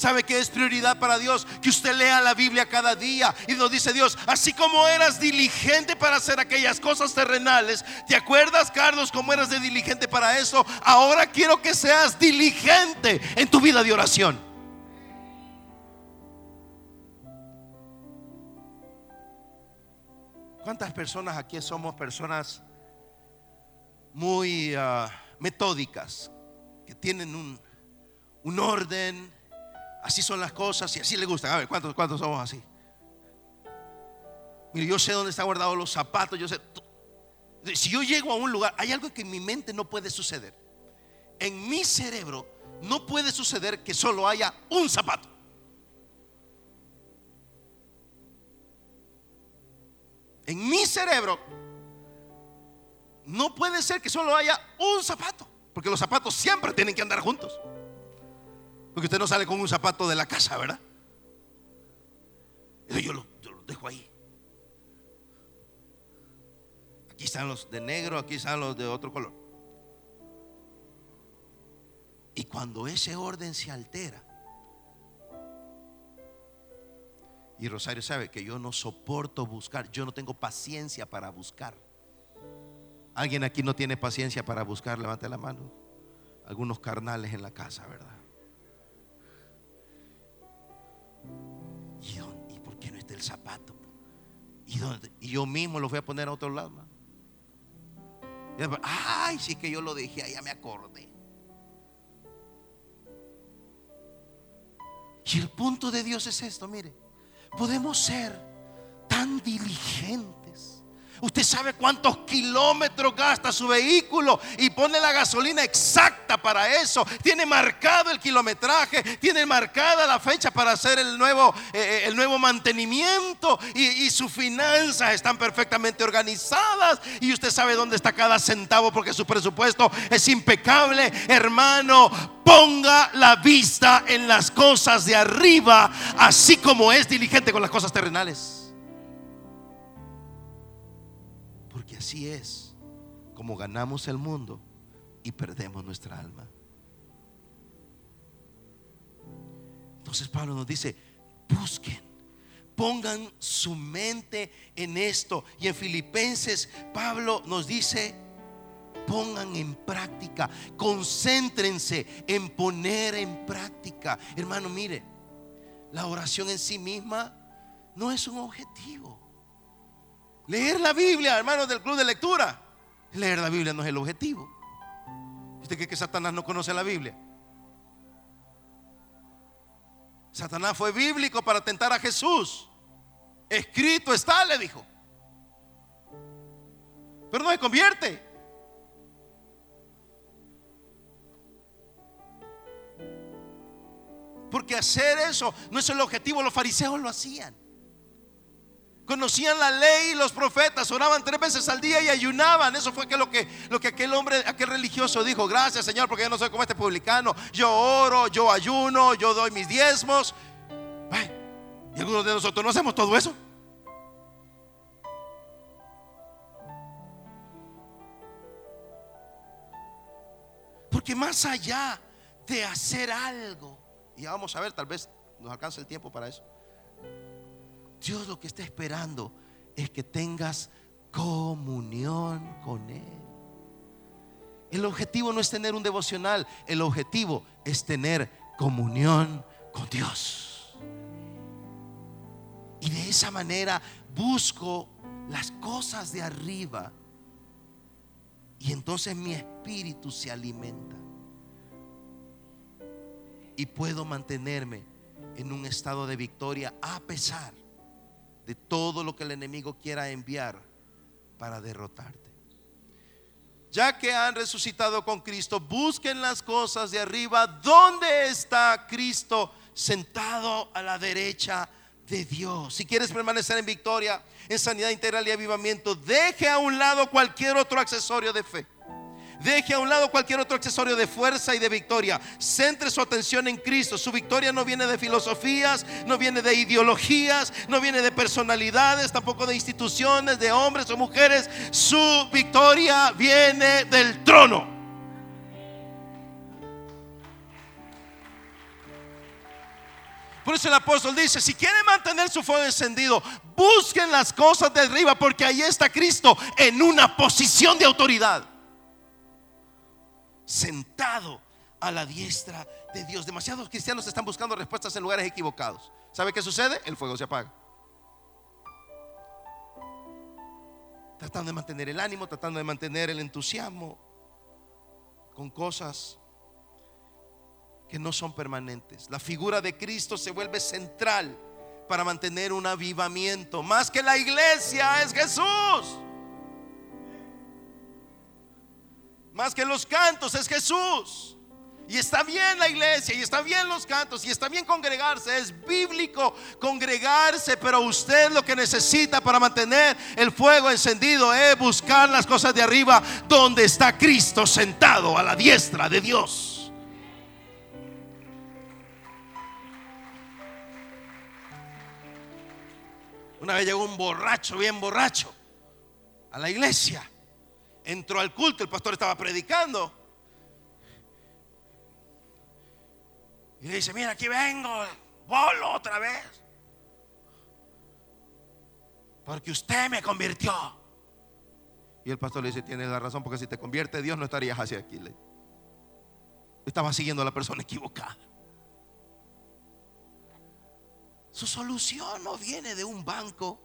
[SPEAKER 3] ¿Sabe qué es prioridad para Dios? Que usted lea la Biblia cada día. Y nos dice Dios, así como eras diligente para hacer aquellas cosas terrenales, ¿te acuerdas, Carlos, cómo eras de diligente para eso? Ahora quiero que seas diligente en tu vida de oración. ¿Cuántas personas aquí somos personas muy ah, metódicas, que tienen un, un orden? Así son las cosas y así le gustan. A ver, ¿cuántos, cuántos somos así? Mire, yo sé dónde están guardados los zapatos. Yo sé. Si yo llego a un lugar, hay algo que en mi mente no puede suceder. En mi cerebro no puede suceder que solo haya un zapato. En mi cerebro no puede ser que solo haya un zapato, porque los zapatos siempre tienen que andar juntos. Porque usted no sale con un zapato de la casa, ¿verdad? Yo lo, yo lo dejo ahí. Aquí están los de negro, aquí están los de otro color. Y cuando ese orden se altera, y Rosario sabe que yo no soporto buscar, yo no tengo paciencia para buscar. ¿Alguien aquí no tiene paciencia para buscar? Levante la mano. Algunos carnales en la casa, ¿verdad? El zapato. ¿Y, dónde? y yo mismo lo voy a poner a otro lado. Y después, Ay, sí que yo lo dejé, ya me acordé. Y el punto de Dios es esto, mire, podemos ser tan diligentes. Usted sabe cuántos kilómetros gasta su vehículo y pone la gasolina exacta para eso. Tiene marcado el kilometraje, tiene marcada la fecha para hacer el nuevo, eh, el nuevo mantenimiento y, y sus finanzas están perfectamente organizadas y usted sabe dónde está cada centavo porque su presupuesto es impecable. Hermano, ponga la vista en las cosas de arriba, así como es diligente con las cosas terrenales. Así es como ganamos el mundo y perdemos nuestra alma. Entonces Pablo nos dice, busquen, pongan su mente en esto. Y en Filipenses Pablo nos dice, pongan en práctica, concéntrense en poner en práctica. Hermano, mire, la oración en sí misma no es un objetivo. Leer la Biblia, hermanos del club de lectura. Leer la Biblia no es el objetivo. ¿Usted cree que Satanás no conoce la Biblia? Satanás fue bíblico para tentar a Jesús. Escrito está, le dijo. Pero no se convierte. Porque hacer eso no es el objetivo. Los fariseos lo hacían. Conocían la ley y los profetas, oraban tres veces al día y ayunaban. Eso fue que lo que, lo que aquel hombre, aquel religioso dijo. Gracias Señor, porque yo no soy como este publicano. Yo oro, yo ayuno, yo doy mis diezmos. Y algunos de nosotros no hacemos todo eso. Porque más allá de hacer algo, y vamos a ver, tal vez nos alcance el tiempo para eso. Dios lo que está esperando es que tengas comunión con Él. El objetivo no es tener un devocional, el objetivo es tener comunión con Dios. Y de esa manera busco las cosas de arriba y entonces mi espíritu se alimenta. Y puedo mantenerme en un estado de victoria a pesar de todo lo que el enemigo quiera enviar para derrotarte. Ya que han resucitado con Cristo, busquen las cosas de arriba. ¿Dónde está Cristo sentado a la derecha de Dios? Si quieres permanecer en victoria, en sanidad integral y avivamiento, deje a un lado cualquier otro accesorio de fe. Deje a un lado cualquier otro accesorio de fuerza y de victoria. Centre su atención en Cristo. Su victoria no viene de filosofías, no viene de ideologías, no viene de personalidades, tampoco de instituciones, de hombres o mujeres. Su victoria viene del trono. Por eso el apóstol dice, si quieren mantener su fuego encendido, busquen las cosas de arriba porque ahí está Cristo en una posición de autoridad sentado a la diestra de Dios. Demasiados cristianos están buscando respuestas en lugares equivocados. ¿Sabe qué sucede? El fuego se apaga. Tratando de mantener el ánimo, tratando de mantener el entusiasmo con cosas que no son permanentes. La figura de Cristo se vuelve central para mantener un avivamiento. Más que la iglesia es Jesús. Más que los cantos es Jesús. Y está bien la iglesia, y está bien los cantos, y está bien congregarse. Es bíblico congregarse, pero usted lo que necesita para mantener el fuego encendido es buscar las cosas de arriba donde está Cristo sentado a la diestra de Dios. Una vez llegó un borracho, bien borracho, a la iglesia entró al culto, el pastor estaba predicando. Y le dice, mira, aquí vengo, bolo otra vez. Porque usted me convirtió. Y el pastor le dice, tienes la razón, porque si te convierte Dios no estarías hacia aquí. Estaba siguiendo a la persona equivocada. Su solución no viene de un banco.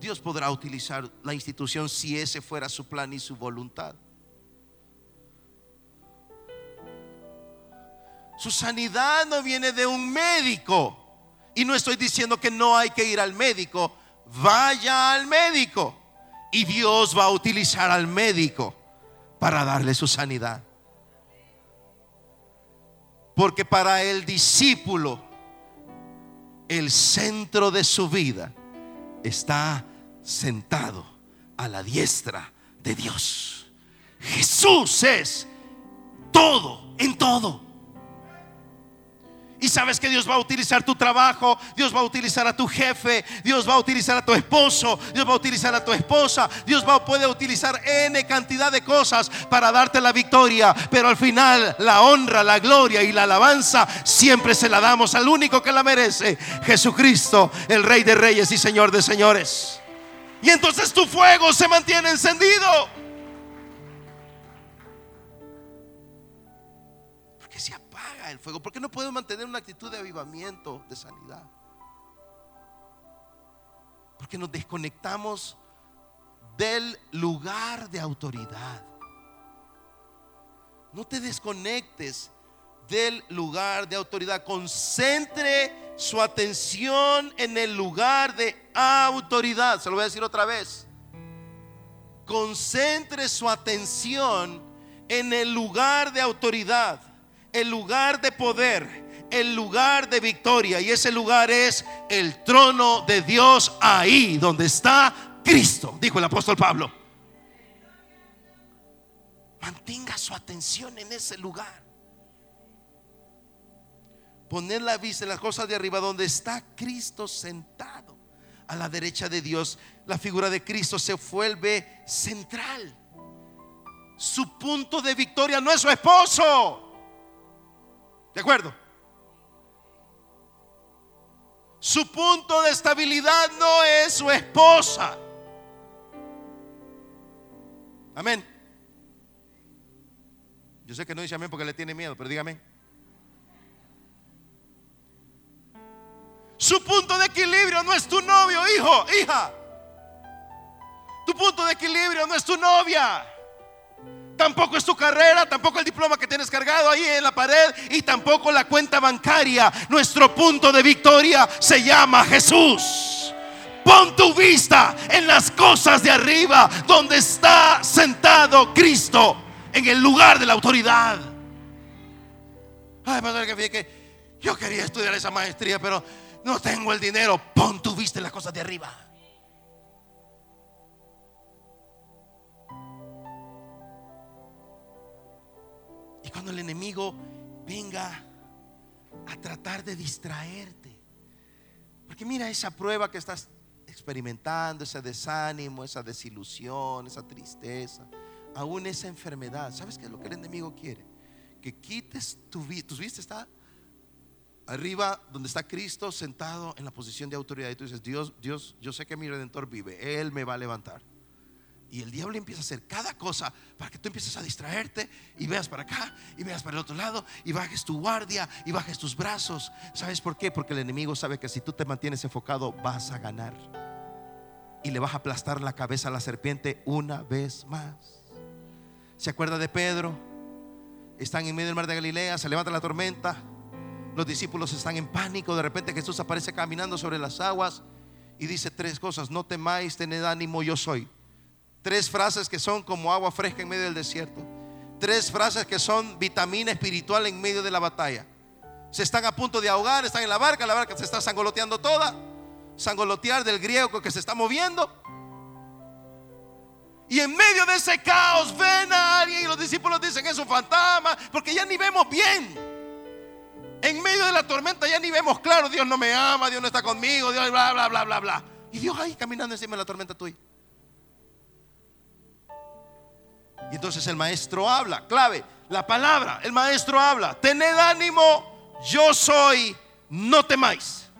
[SPEAKER 3] Dios podrá utilizar la institución si ese fuera su plan y su voluntad. Su sanidad no viene de un médico. Y no estoy diciendo que no hay que ir al médico. Vaya al médico. Y Dios va a utilizar al médico para darle su sanidad. Porque para el discípulo, el centro de su vida está sentado a la diestra de Dios. Jesús es todo en todo. Y sabes que Dios va a utilizar tu trabajo, Dios va a utilizar a tu jefe, Dios va a utilizar a tu esposo, Dios va a utilizar a tu esposa, Dios va a poder utilizar N cantidad de cosas para darte la victoria. Pero al final la honra, la gloria y la alabanza siempre se la damos al único que la merece, Jesucristo, el Rey de Reyes y Señor de Señores. Y entonces tu fuego se mantiene encendido. Porque se apaga el fuego. Porque no puedo mantener una actitud de avivamiento, de sanidad. Porque nos desconectamos del lugar de autoridad. No te desconectes del lugar de autoridad. Concentre su atención en el lugar de autoridad. Se lo voy a decir otra vez. Concentre su atención en el lugar de autoridad, el lugar de poder, el lugar de victoria. Y ese lugar es el trono de Dios ahí donde está Cristo, dijo el apóstol Pablo. Mantenga su atención en ese lugar poner la vista en las cosas de arriba donde está Cristo sentado a la derecha de Dios. La figura de Cristo se vuelve central. Su punto de victoria no es su esposo. ¿De acuerdo? Su punto de estabilidad no es su esposa. Amén. Yo sé que no dice amén porque le tiene miedo, pero dígame. Su punto de equilibrio no es tu novio, hijo, hija. Tu punto de equilibrio no es tu novia. Tampoco es tu carrera, tampoco el diploma que tienes cargado ahí en la pared y tampoco la cuenta bancaria. Nuestro punto de victoria se llama Jesús. Pon tu vista en las cosas de arriba, donde está sentado Cristo, en el lugar de la autoridad. Ay, que que yo quería estudiar esa maestría, pero no tengo el dinero. Pon tu vista las cosas de arriba. Y cuando el enemigo venga a tratar de distraerte, porque mira esa prueba que estás experimentando, ese desánimo, esa desilusión, esa tristeza, aún esa enfermedad. ¿Sabes qué es lo que el enemigo quiere? Que quites tu vida. ¿Tus vista está arriba donde está Cristo sentado en la posición de autoridad y tú dices, Dios, Dios, yo sé que mi redentor vive, Él me va a levantar. Y el diablo empieza a hacer cada cosa para que tú empieces a distraerte y veas para acá y veas para el otro lado y bajes tu guardia y bajes tus brazos. ¿Sabes por qué? Porque el enemigo sabe que si tú te mantienes enfocado vas a ganar. Y le vas a aplastar la cabeza a la serpiente una vez más. ¿Se acuerda de Pedro? Están en medio del mar de Galilea, se levanta la tormenta los discípulos están en pánico. De repente Jesús aparece caminando sobre las aguas y dice tres cosas. No temáis, tened ánimo, yo soy. Tres frases que son como agua fresca en medio del desierto. Tres frases que son vitamina espiritual en medio de la batalla. Se están a punto de ahogar, están en la barca, la barca se está sangoloteando toda. Sangolotear del griego que se está moviendo. Y en medio de ese caos ven a alguien y los discípulos dicen es un fantasma porque ya ni vemos bien. En medio de la tormenta ya ni vemos claro, Dios no me ama, Dios no está conmigo, Dios bla, bla, bla, bla, bla. Y Dios ahí caminando encima de la tormenta tuya. Y entonces el maestro habla, clave, la palabra, el maestro habla, tened ánimo, yo soy, no temáis.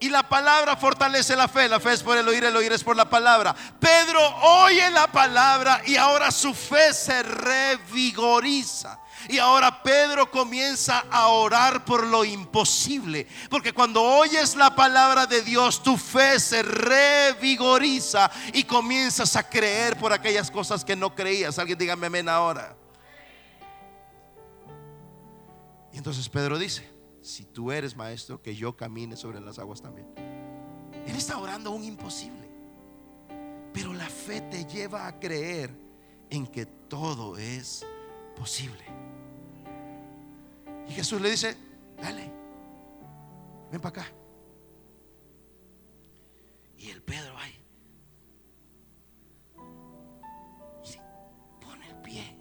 [SPEAKER 3] Y la palabra fortalece la fe. La fe es por el oír, el oír es por la palabra. Pedro oye la palabra y ahora su fe se revigoriza. Y ahora Pedro comienza a orar por lo imposible. Porque cuando oyes la palabra de Dios, tu fe se revigoriza y comienzas a creer por aquellas cosas que no creías. Alguien dígame amén ahora. Y entonces Pedro dice, si tú eres maestro, que yo camine sobre las aguas también. Él está orando un imposible. Pero la fe te lleva a creer en que todo es posible. Y Jesús le dice, dale, ven para acá. Y el Pedro ahí. Pone el pie.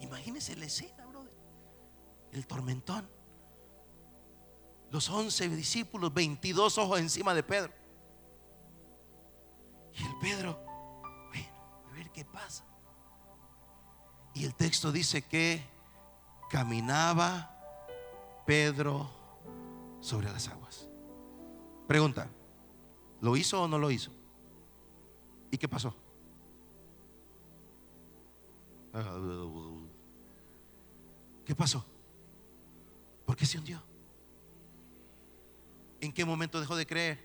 [SPEAKER 3] Imagínese la escena, brother. El tormentón. Los once discípulos, 22 ojos encima de Pedro. Y el Pedro, bueno, a ver qué pasa. Y el texto dice que caminaba Pedro sobre las aguas. Pregunta, ¿lo hizo o no lo hizo? ¿Y qué pasó? ¿Qué pasó? ¿Por qué se hundió? ¿En qué momento dejó de creer?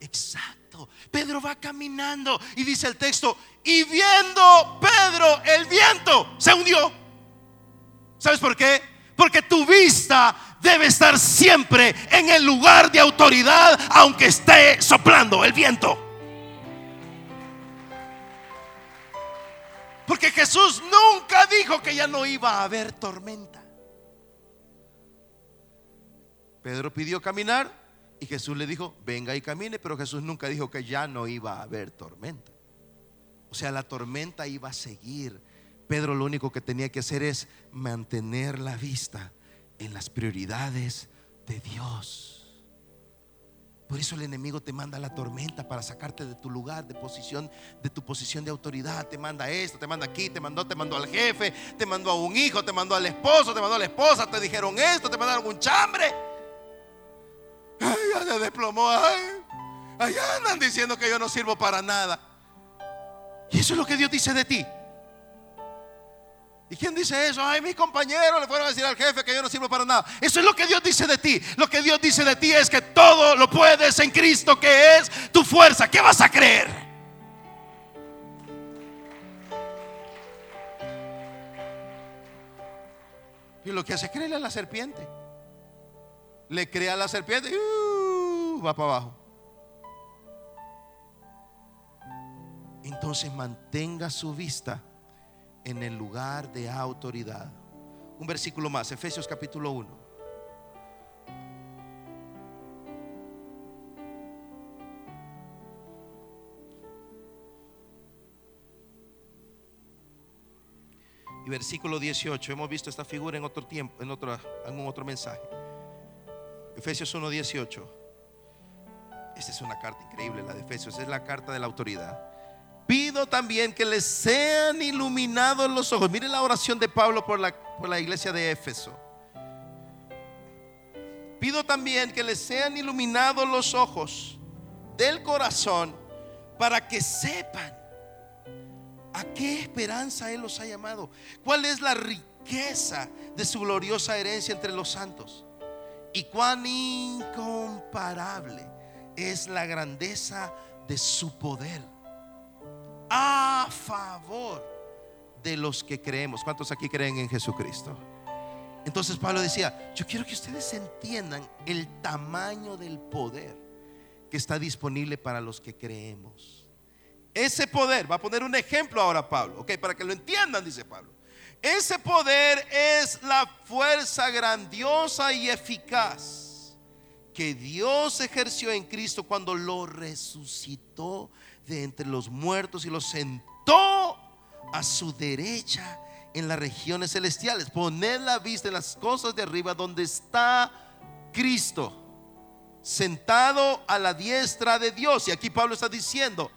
[SPEAKER 3] Exacto. Pedro va caminando y dice el texto, y viendo Pedro el viento, se hundió. ¿Sabes por qué? Porque tu vista debe estar siempre en el lugar de autoridad, aunque esté soplando el viento. Porque Jesús nunca dijo que ya no iba a haber tormenta. Pedro pidió caminar y Jesús le dijo, venga y camine, pero Jesús nunca dijo que ya no iba a haber tormenta. O sea, la tormenta iba a seguir. Pedro lo único que tenía que hacer es mantener la vista en las prioridades de Dios. Por eso el enemigo te manda la tormenta para sacarte de tu lugar de posición, de tu posición de autoridad. Te manda esto, te manda aquí, te mandó, te mandó al jefe, te mandó a un hijo, te mandó al esposo, te mandó a la esposa, te dijeron esto, te mandaron un chambre. Ay, ya se desplomó. Ay, allá andan diciendo que yo no sirvo para nada. Y eso es lo que Dios dice de ti. ¿Y quién dice eso? Ay, mis compañeros le fueron a decir al jefe que yo no sirvo para nada. Eso es lo que Dios dice de ti. Lo que Dios dice de ti es que todo lo puedes en Cristo, que es tu fuerza. ¿Qué vas a creer? Y lo que hace es creerle a la serpiente. Le crea a la serpiente y uh, va para abajo. Entonces mantenga su vista en el lugar de autoridad. Un versículo más, Efesios capítulo 1. Y versículo 18, hemos visto esta figura en otro tiempo, en otro, en otro mensaje. Efesios 1, 18. Esta es una carta increíble, la de Efesios, es la carta de la autoridad. Pido también que les sean iluminados los ojos. Miren la oración de Pablo por la, por la iglesia de Éfeso. Pido también que les sean iluminados los ojos del corazón para que sepan a qué esperanza Él los ha llamado. ¿Cuál es la riqueza de su gloriosa herencia entre los santos? Y cuán incomparable es la grandeza de su poder a favor de los que creemos. ¿Cuántos aquí creen en Jesucristo? Entonces Pablo decía, yo quiero que ustedes entiendan el tamaño del poder que está disponible para los que creemos. Ese poder, va a poner un ejemplo ahora Pablo, ok, para que lo entiendan, dice Pablo. Ese poder es la fuerza grandiosa y eficaz que Dios ejerció en Cristo cuando lo resucitó de entre los muertos y lo sentó a su derecha en las regiones celestiales. Poned la vista en las cosas de arriba donde está Cristo, sentado a la diestra de Dios. Y aquí Pablo está diciendo,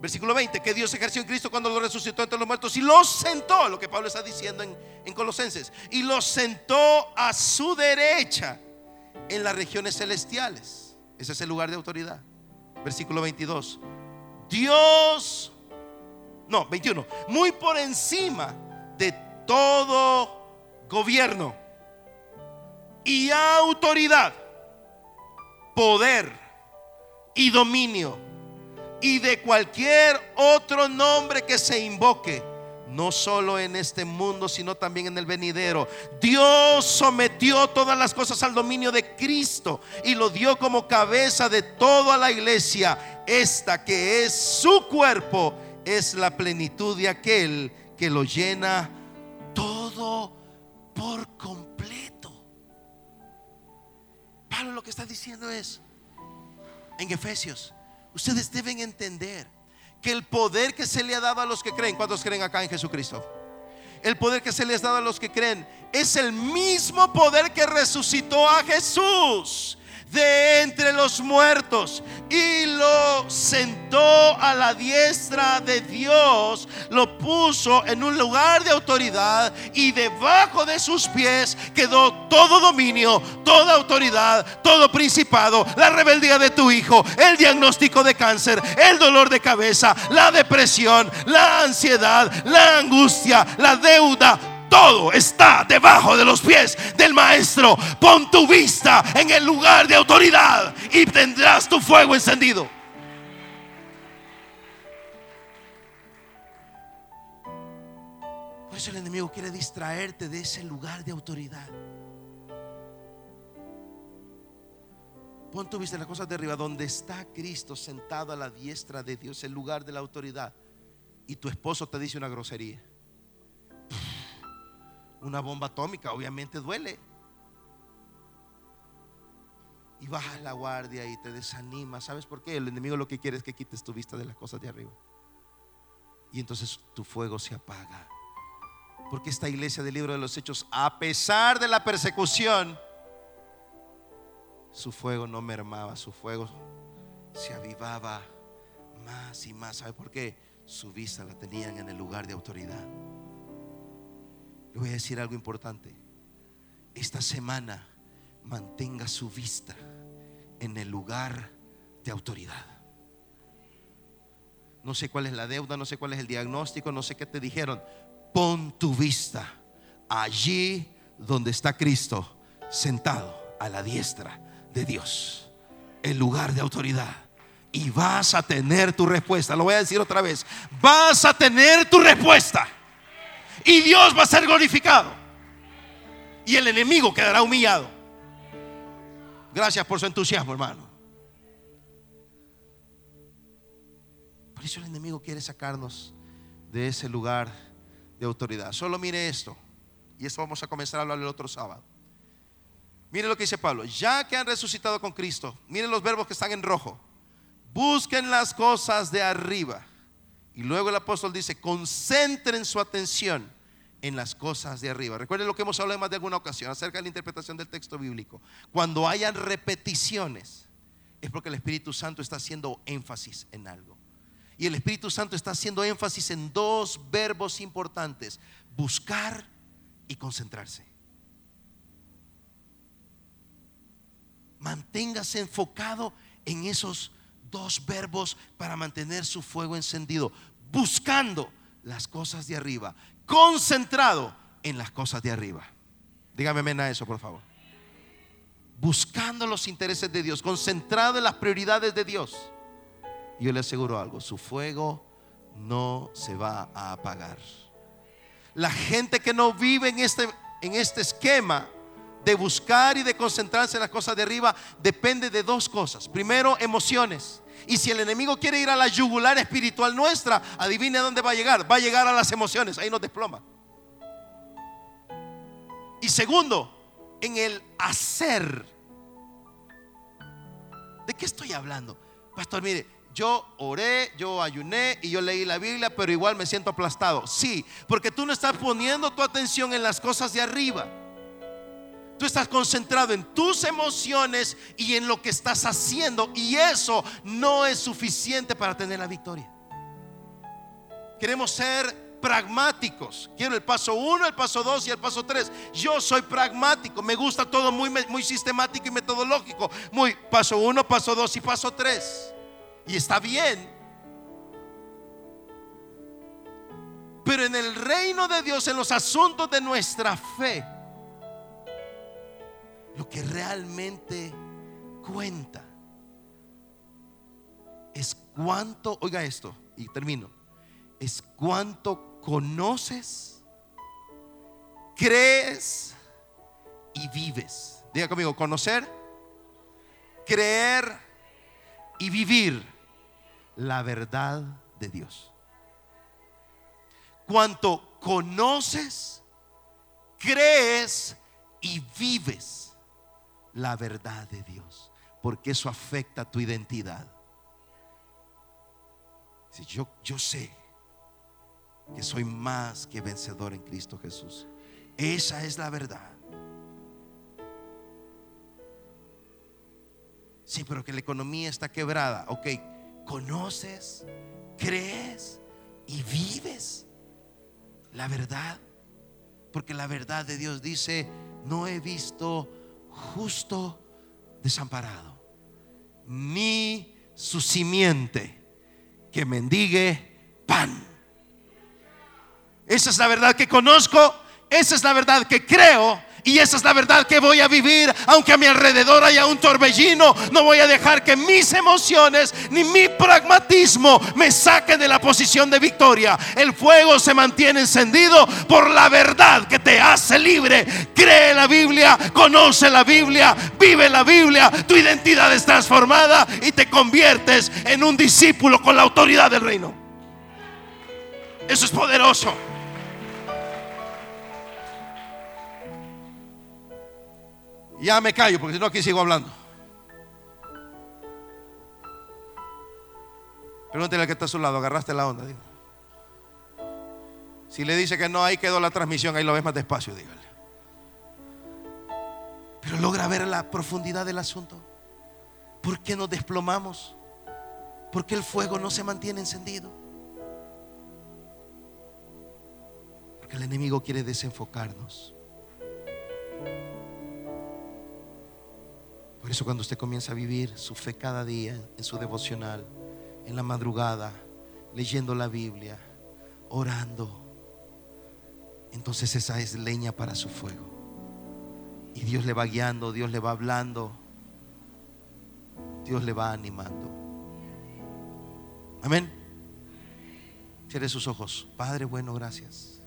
[SPEAKER 3] versículo 20, que Dios ejerció en Cristo cuando lo resucitó entre los muertos y lo sentó, lo que Pablo está diciendo en, en Colosenses, y lo sentó a su derecha en las regiones celestiales. Ese es el lugar de autoridad. Versículo 22. Dios, no, 21, muy por encima de todo gobierno y autoridad, poder y dominio y de cualquier otro nombre que se invoque no solo en este mundo, sino también en el venidero. Dios sometió todas las cosas al dominio de Cristo y lo dio como cabeza de toda la iglesia. Esta que es su cuerpo es la plenitud de aquel que lo llena todo por completo. Pablo lo que está diciendo es, en Efesios, ustedes deben entender que el poder que se le ha dado a los que creen, ¿cuántos creen acá en Jesucristo? El poder que se les ha dado a los que creen es el mismo poder que resucitó a Jesús de entre los muertos y lo sentó a la diestra de Dios, lo puso en un lugar de autoridad y debajo de sus pies quedó todo dominio, toda autoridad, todo principado, la rebeldía de tu hijo, el diagnóstico de cáncer, el dolor de cabeza, la depresión, la ansiedad, la angustia, la deuda, todo está debajo de los pies del maestro. Pon tu vista en el lugar de autoridad y tendrás tu fuego encendido. Por eso el enemigo quiere distraerte de ese lugar de autoridad. Pon tu vista en las cosas de arriba, donde está Cristo sentado a la diestra de Dios, el lugar de la autoridad. Y tu esposo te dice una grosería una bomba atómica, obviamente duele. Y bajas la guardia y te desanima. ¿Sabes por qué? El enemigo lo que quiere es que quites tu vista de las cosas de arriba. Y entonces tu fuego se apaga. Porque esta iglesia del libro de los hechos, a pesar de la persecución, su fuego no mermaba, su fuego se avivaba más y más. ¿Sabe por qué? Su vista la tenían en el lugar de autoridad. Le voy a decir algo importante. Esta semana mantenga su vista en el lugar de autoridad. No sé cuál es la deuda, no sé cuál es el diagnóstico, no sé qué te dijeron. Pon tu vista allí donde está Cristo sentado a la diestra de Dios, el lugar de autoridad. Y vas a tener tu respuesta. Lo voy a decir otra vez. Vas a tener tu respuesta y Dios va a ser glorificado. Y el enemigo quedará humillado. Gracias por su entusiasmo, hermano. Por eso el enemigo quiere sacarnos de ese lugar de autoridad. Solo mire esto. Y esto vamos a comenzar a hablar el otro sábado. Mire lo que dice Pablo. Ya que han resucitado con Cristo, miren los verbos que están en rojo. Busquen las cosas de arriba y luego el apóstol dice, concentren su atención en las cosas de arriba. Recuerden lo que hemos hablado más de alguna ocasión acerca de la interpretación del texto bíblico. Cuando hayan repeticiones, es porque el Espíritu Santo está haciendo énfasis en algo. Y el Espíritu Santo está haciendo énfasis en dos verbos importantes, buscar y concentrarse. Manténgase enfocado en esos dos verbos para mantener su fuego encendido, buscando las cosas de arriba, concentrado en las cosas de arriba. Dígame amén a eso, por favor. Buscando los intereses de Dios, concentrado en las prioridades de Dios. Yo le aseguro algo, su fuego no se va a apagar. La gente que no vive en este, en este esquema de buscar y de concentrarse en las cosas de arriba depende de dos cosas. Primero, emociones. Y si el enemigo quiere ir a la yugular espiritual nuestra, adivine a dónde va a llegar. Va a llegar a las emociones, ahí nos desploma. Y segundo, en el hacer. ¿De qué estoy hablando? Pastor, mire, yo oré, yo ayuné y yo leí la Biblia, pero igual me siento aplastado. Sí, porque tú no estás poniendo tu atención en las cosas de arriba. Tú estás concentrado en tus emociones y en lo que estás haciendo y eso no es suficiente para tener la victoria. Queremos ser pragmáticos. Quiero el paso 1, el paso 2 y el paso 3. Yo soy pragmático. Me gusta todo muy, muy sistemático y metodológico. Muy paso 1, paso 2 y paso 3. Y está bien. Pero en el reino de Dios, en los asuntos de nuestra fe, lo que realmente cuenta es cuánto, oiga esto, y termino, es cuánto conoces, crees y vives. Diga conmigo, conocer, creer y vivir la verdad de Dios. Cuanto conoces, crees y vives la verdad de Dios, porque eso afecta tu identidad. Si yo, yo sé que soy más que vencedor en Cristo Jesús, esa es la verdad. Sí, pero que la economía está quebrada. Ok, conoces, crees y vives la verdad. Porque la verdad de Dios dice, no he visto justo desamparado, ni su simiente que mendigue pan. Esa es la verdad que conozco, esa es la verdad que creo y esa es la verdad que voy a vivir, aunque a mi alrededor haya un torbellino, no voy a dejar que mis emociones ni mi pragmatismo me saquen de la posición de victoria. El fuego se mantiene encendido por la verdad que te hace libre. Cree la Biblia, conoce la Biblia, vive la Biblia, tu identidad es transformada y te conviertes en un discípulo con la autoridad del reino. Eso es poderoso. Ya me callo porque si no aquí sigo hablando. Pregúntale al que está a su lado, agarraste la onda. Si le dice que no, ahí quedó la transmisión, ahí lo ves más despacio, dígale. Pero logra ver la profundidad del asunto. ¿Por qué nos desplomamos? ¿Por qué el fuego no se mantiene encendido? Porque el enemigo quiere desenfocarnos. Por eso cuando usted comienza a vivir su fe cada día en su devocional, en la madrugada, leyendo la Biblia, orando, entonces esa es leña para su fuego. Y Dios le va guiando, Dios le va hablando, Dios le va animando. Amén. Cierre sus ojos. Padre bueno, gracias.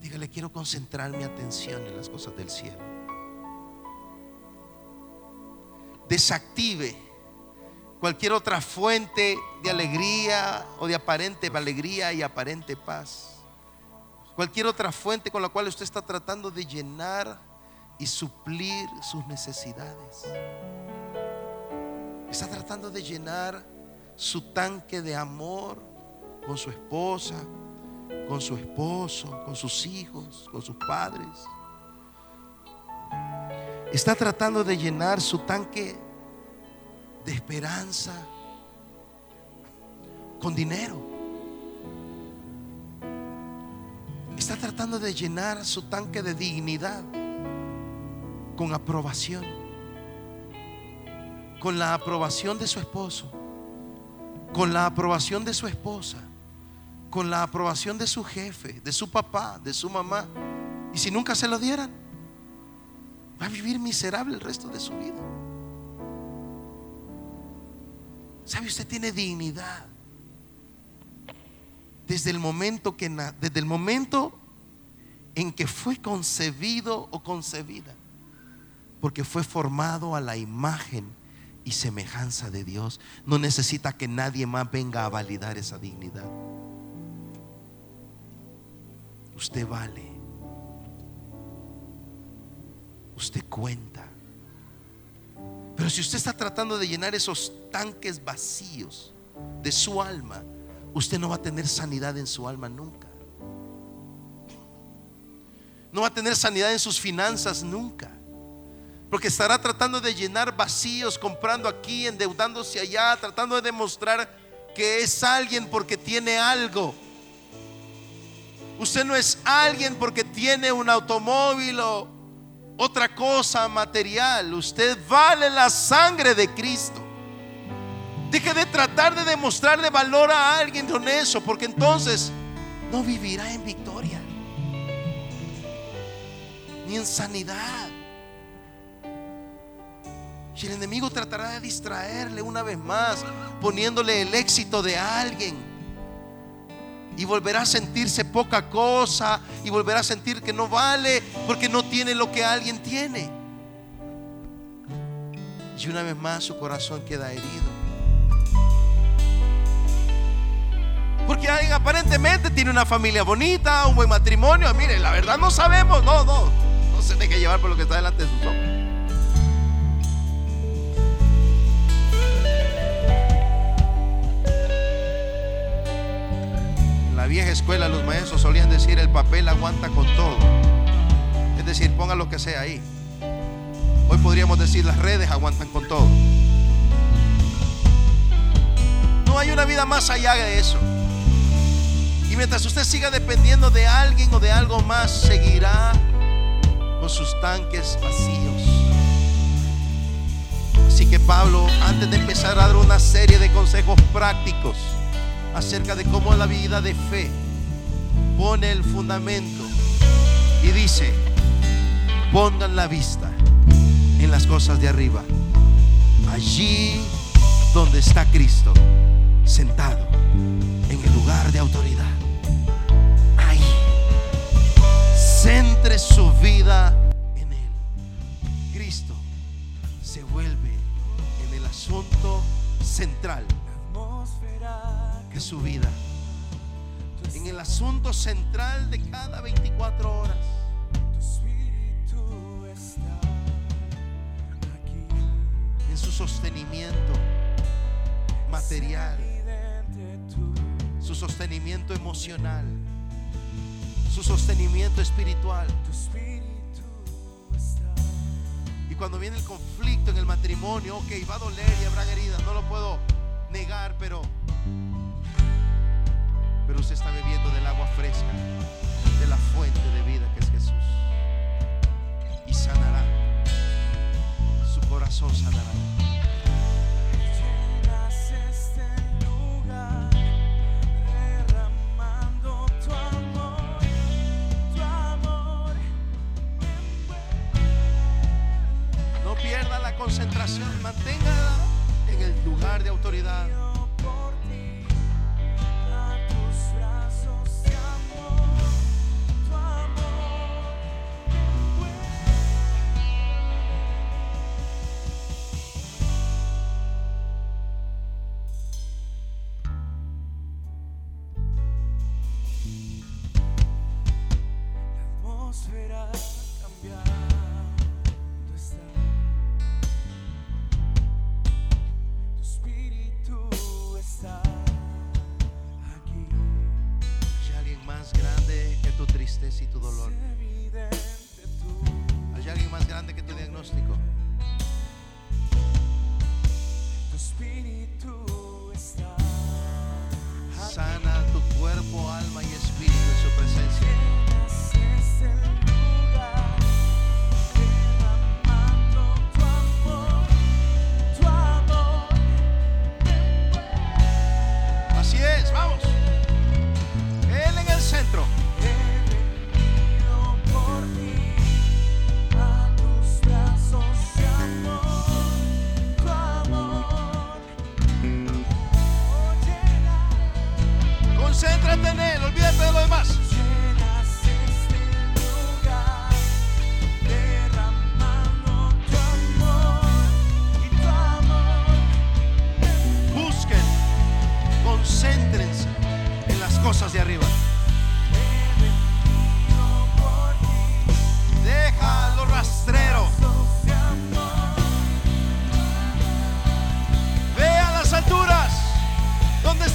[SPEAKER 3] Dígale, quiero concentrar mi atención en las cosas del cielo. Desactive cualquier otra fuente de alegría o de aparente alegría y aparente paz. Cualquier otra fuente con la cual usted está tratando de llenar y suplir sus necesidades. Está tratando de llenar su tanque de amor con su esposa, con su esposo, con sus hijos, con sus padres. Está tratando de llenar su tanque de esperanza con dinero. Está tratando de llenar su tanque de dignidad con aprobación. Con la aprobación de su esposo. Con la aprobación de su esposa con la aprobación de su jefe, de su papá, de su mamá. Y si nunca se lo dieran, va a vivir miserable el resto de su vida. ¿Sabe? Usted tiene dignidad. Desde el momento que desde el momento en que fue concebido o concebida, porque fue formado a la imagen y semejanza de Dios, no necesita que nadie más venga a validar esa dignidad. Usted vale. Usted cuenta. Pero si usted está tratando de llenar esos tanques vacíos de su alma, usted no va a tener sanidad en su alma nunca. No va a tener sanidad en sus finanzas nunca. Porque estará tratando de llenar vacíos, comprando aquí, endeudándose allá, tratando de demostrar que es alguien porque tiene algo. Usted no es alguien porque tiene un automóvil o otra cosa material. Usted vale la sangre de Cristo. Deje de tratar de demostrarle valor a alguien con eso, porque entonces no vivirá en victoria, ni en sanidad. Y el enemigo tratará de distraerle una vez más, poniéndole el éxito de alguien. Y volverá a sentirse poca cosa y volverá a sentir que no vale porque no tiene lo que alguien tiene. Y una vez más su corazón queda herido. Porque alguien aparentemente tiene una familia bonita, un buen matrimonio. Mire, la verdad no sabemos. No, no. No se deje llevar por lo que está delante de sus ojos. Vieja escuela los maestros solían decir el papel aguanta con todo. Es decir, ponga lo que sea ahí. Hoy podríamos decir las redes aguantan con todo. No hay una vida más allá de eso. Y mientras usted siga dependiendo de alguien o de algo más, seguirá con sus tanques vacíos. Así que Pablo, antes de empezar a dar una serie de consejos prácticos acerca de cómo la vida de fe pone el fundamento y dice, pongan la vista en las cosas de arriba, allí donde está Cristo sentado en el lugar de autoridad. Ahí, centre su vida en Él. Cristo se vuelve en el asunto central su vida. En el asunto central de cada 24 horas. En su sostenimiento material. Su sostenimiento emocional. Su sostenimiento espiritual. Y cuando viene el conflicto en el matrimonio, ok, va a doler y habrá heridas, no lo puedo negar, pero pero usted está bebiendo del agua fresca, de la fuente de vida que es Jesús. Y sanará. Su corazón sanará.
[SPEAKER 1] Este
[SPEAKER 3] No pierda la concentración, manténgala en el lugar de autoridad.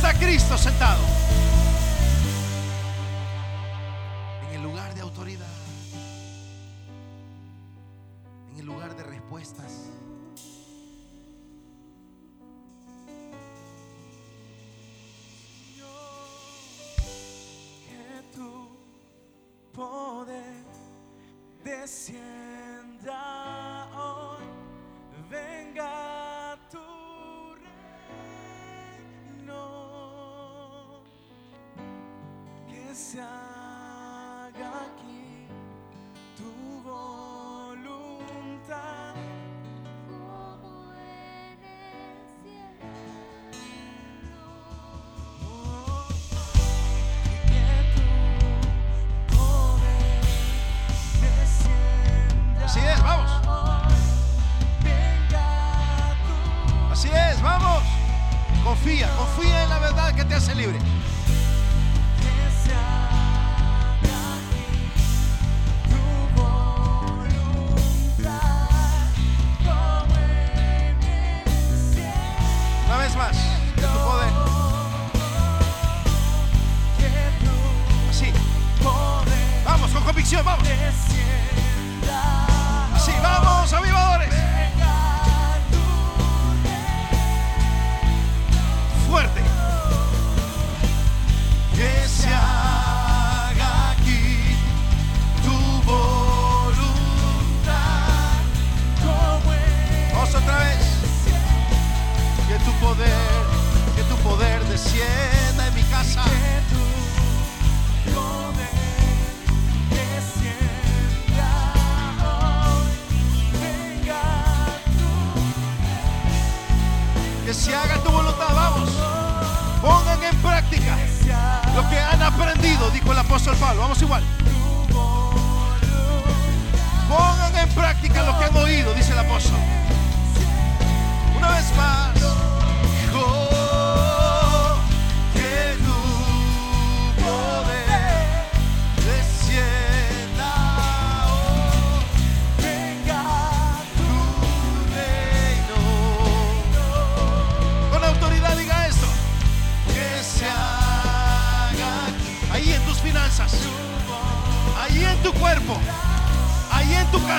[SPEAKER 1] Está
[SPEAKER 3] Cristo sentado.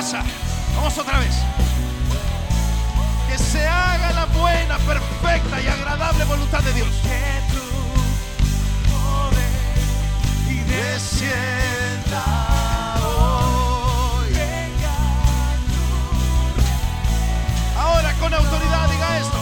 [SPEAKER 3] Casa. Vamos otra vez. Que se haga la buena, perfecta y agradable voluntad de Dios.
[SPEAKER 1] que tu poder y
[SPEAKER 3] Descienda hoy. Ahora con autoridad diga esto.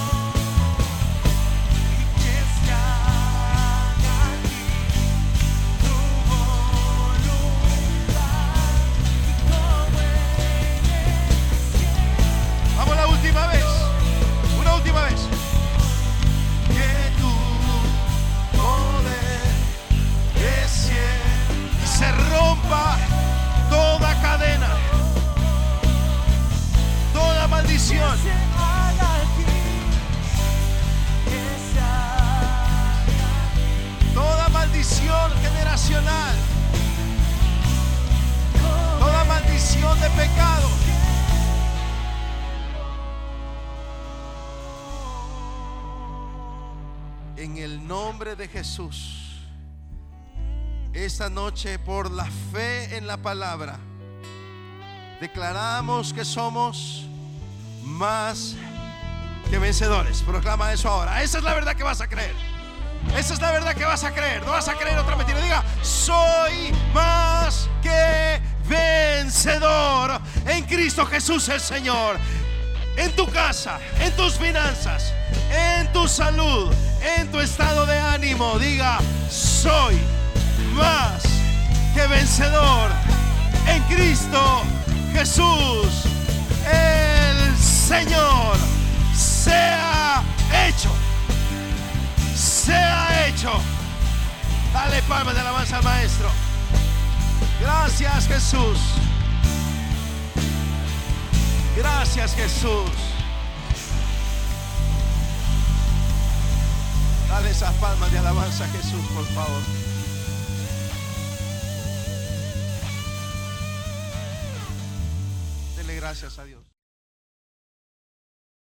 [SPEAKER 3] Toda maldición de pecado. En el nombre de Jesús, esta noche por la fe en la palabra, declaramos que somos más que vencedores. Proclama eso ahora. Esa es la verdad que vas a creer. Esa es la verdad que vas a creer. No vas a creer otra mentira. Diga, soy más que vencedor en Cristo Jesús el Señor. En tu casa, en tus finanzas, en tu salud, en tu estado de ánimo. Diga, soy más que vencedor en Cristo Jesús el Señor. Sea hecho sea hecho. Dale palmas de alabanza al Maestro. Gracias Jesús. Gracias Jesús. Dale esas palmas de alabanza a Jesús, por favor. Dele gracias a Dios.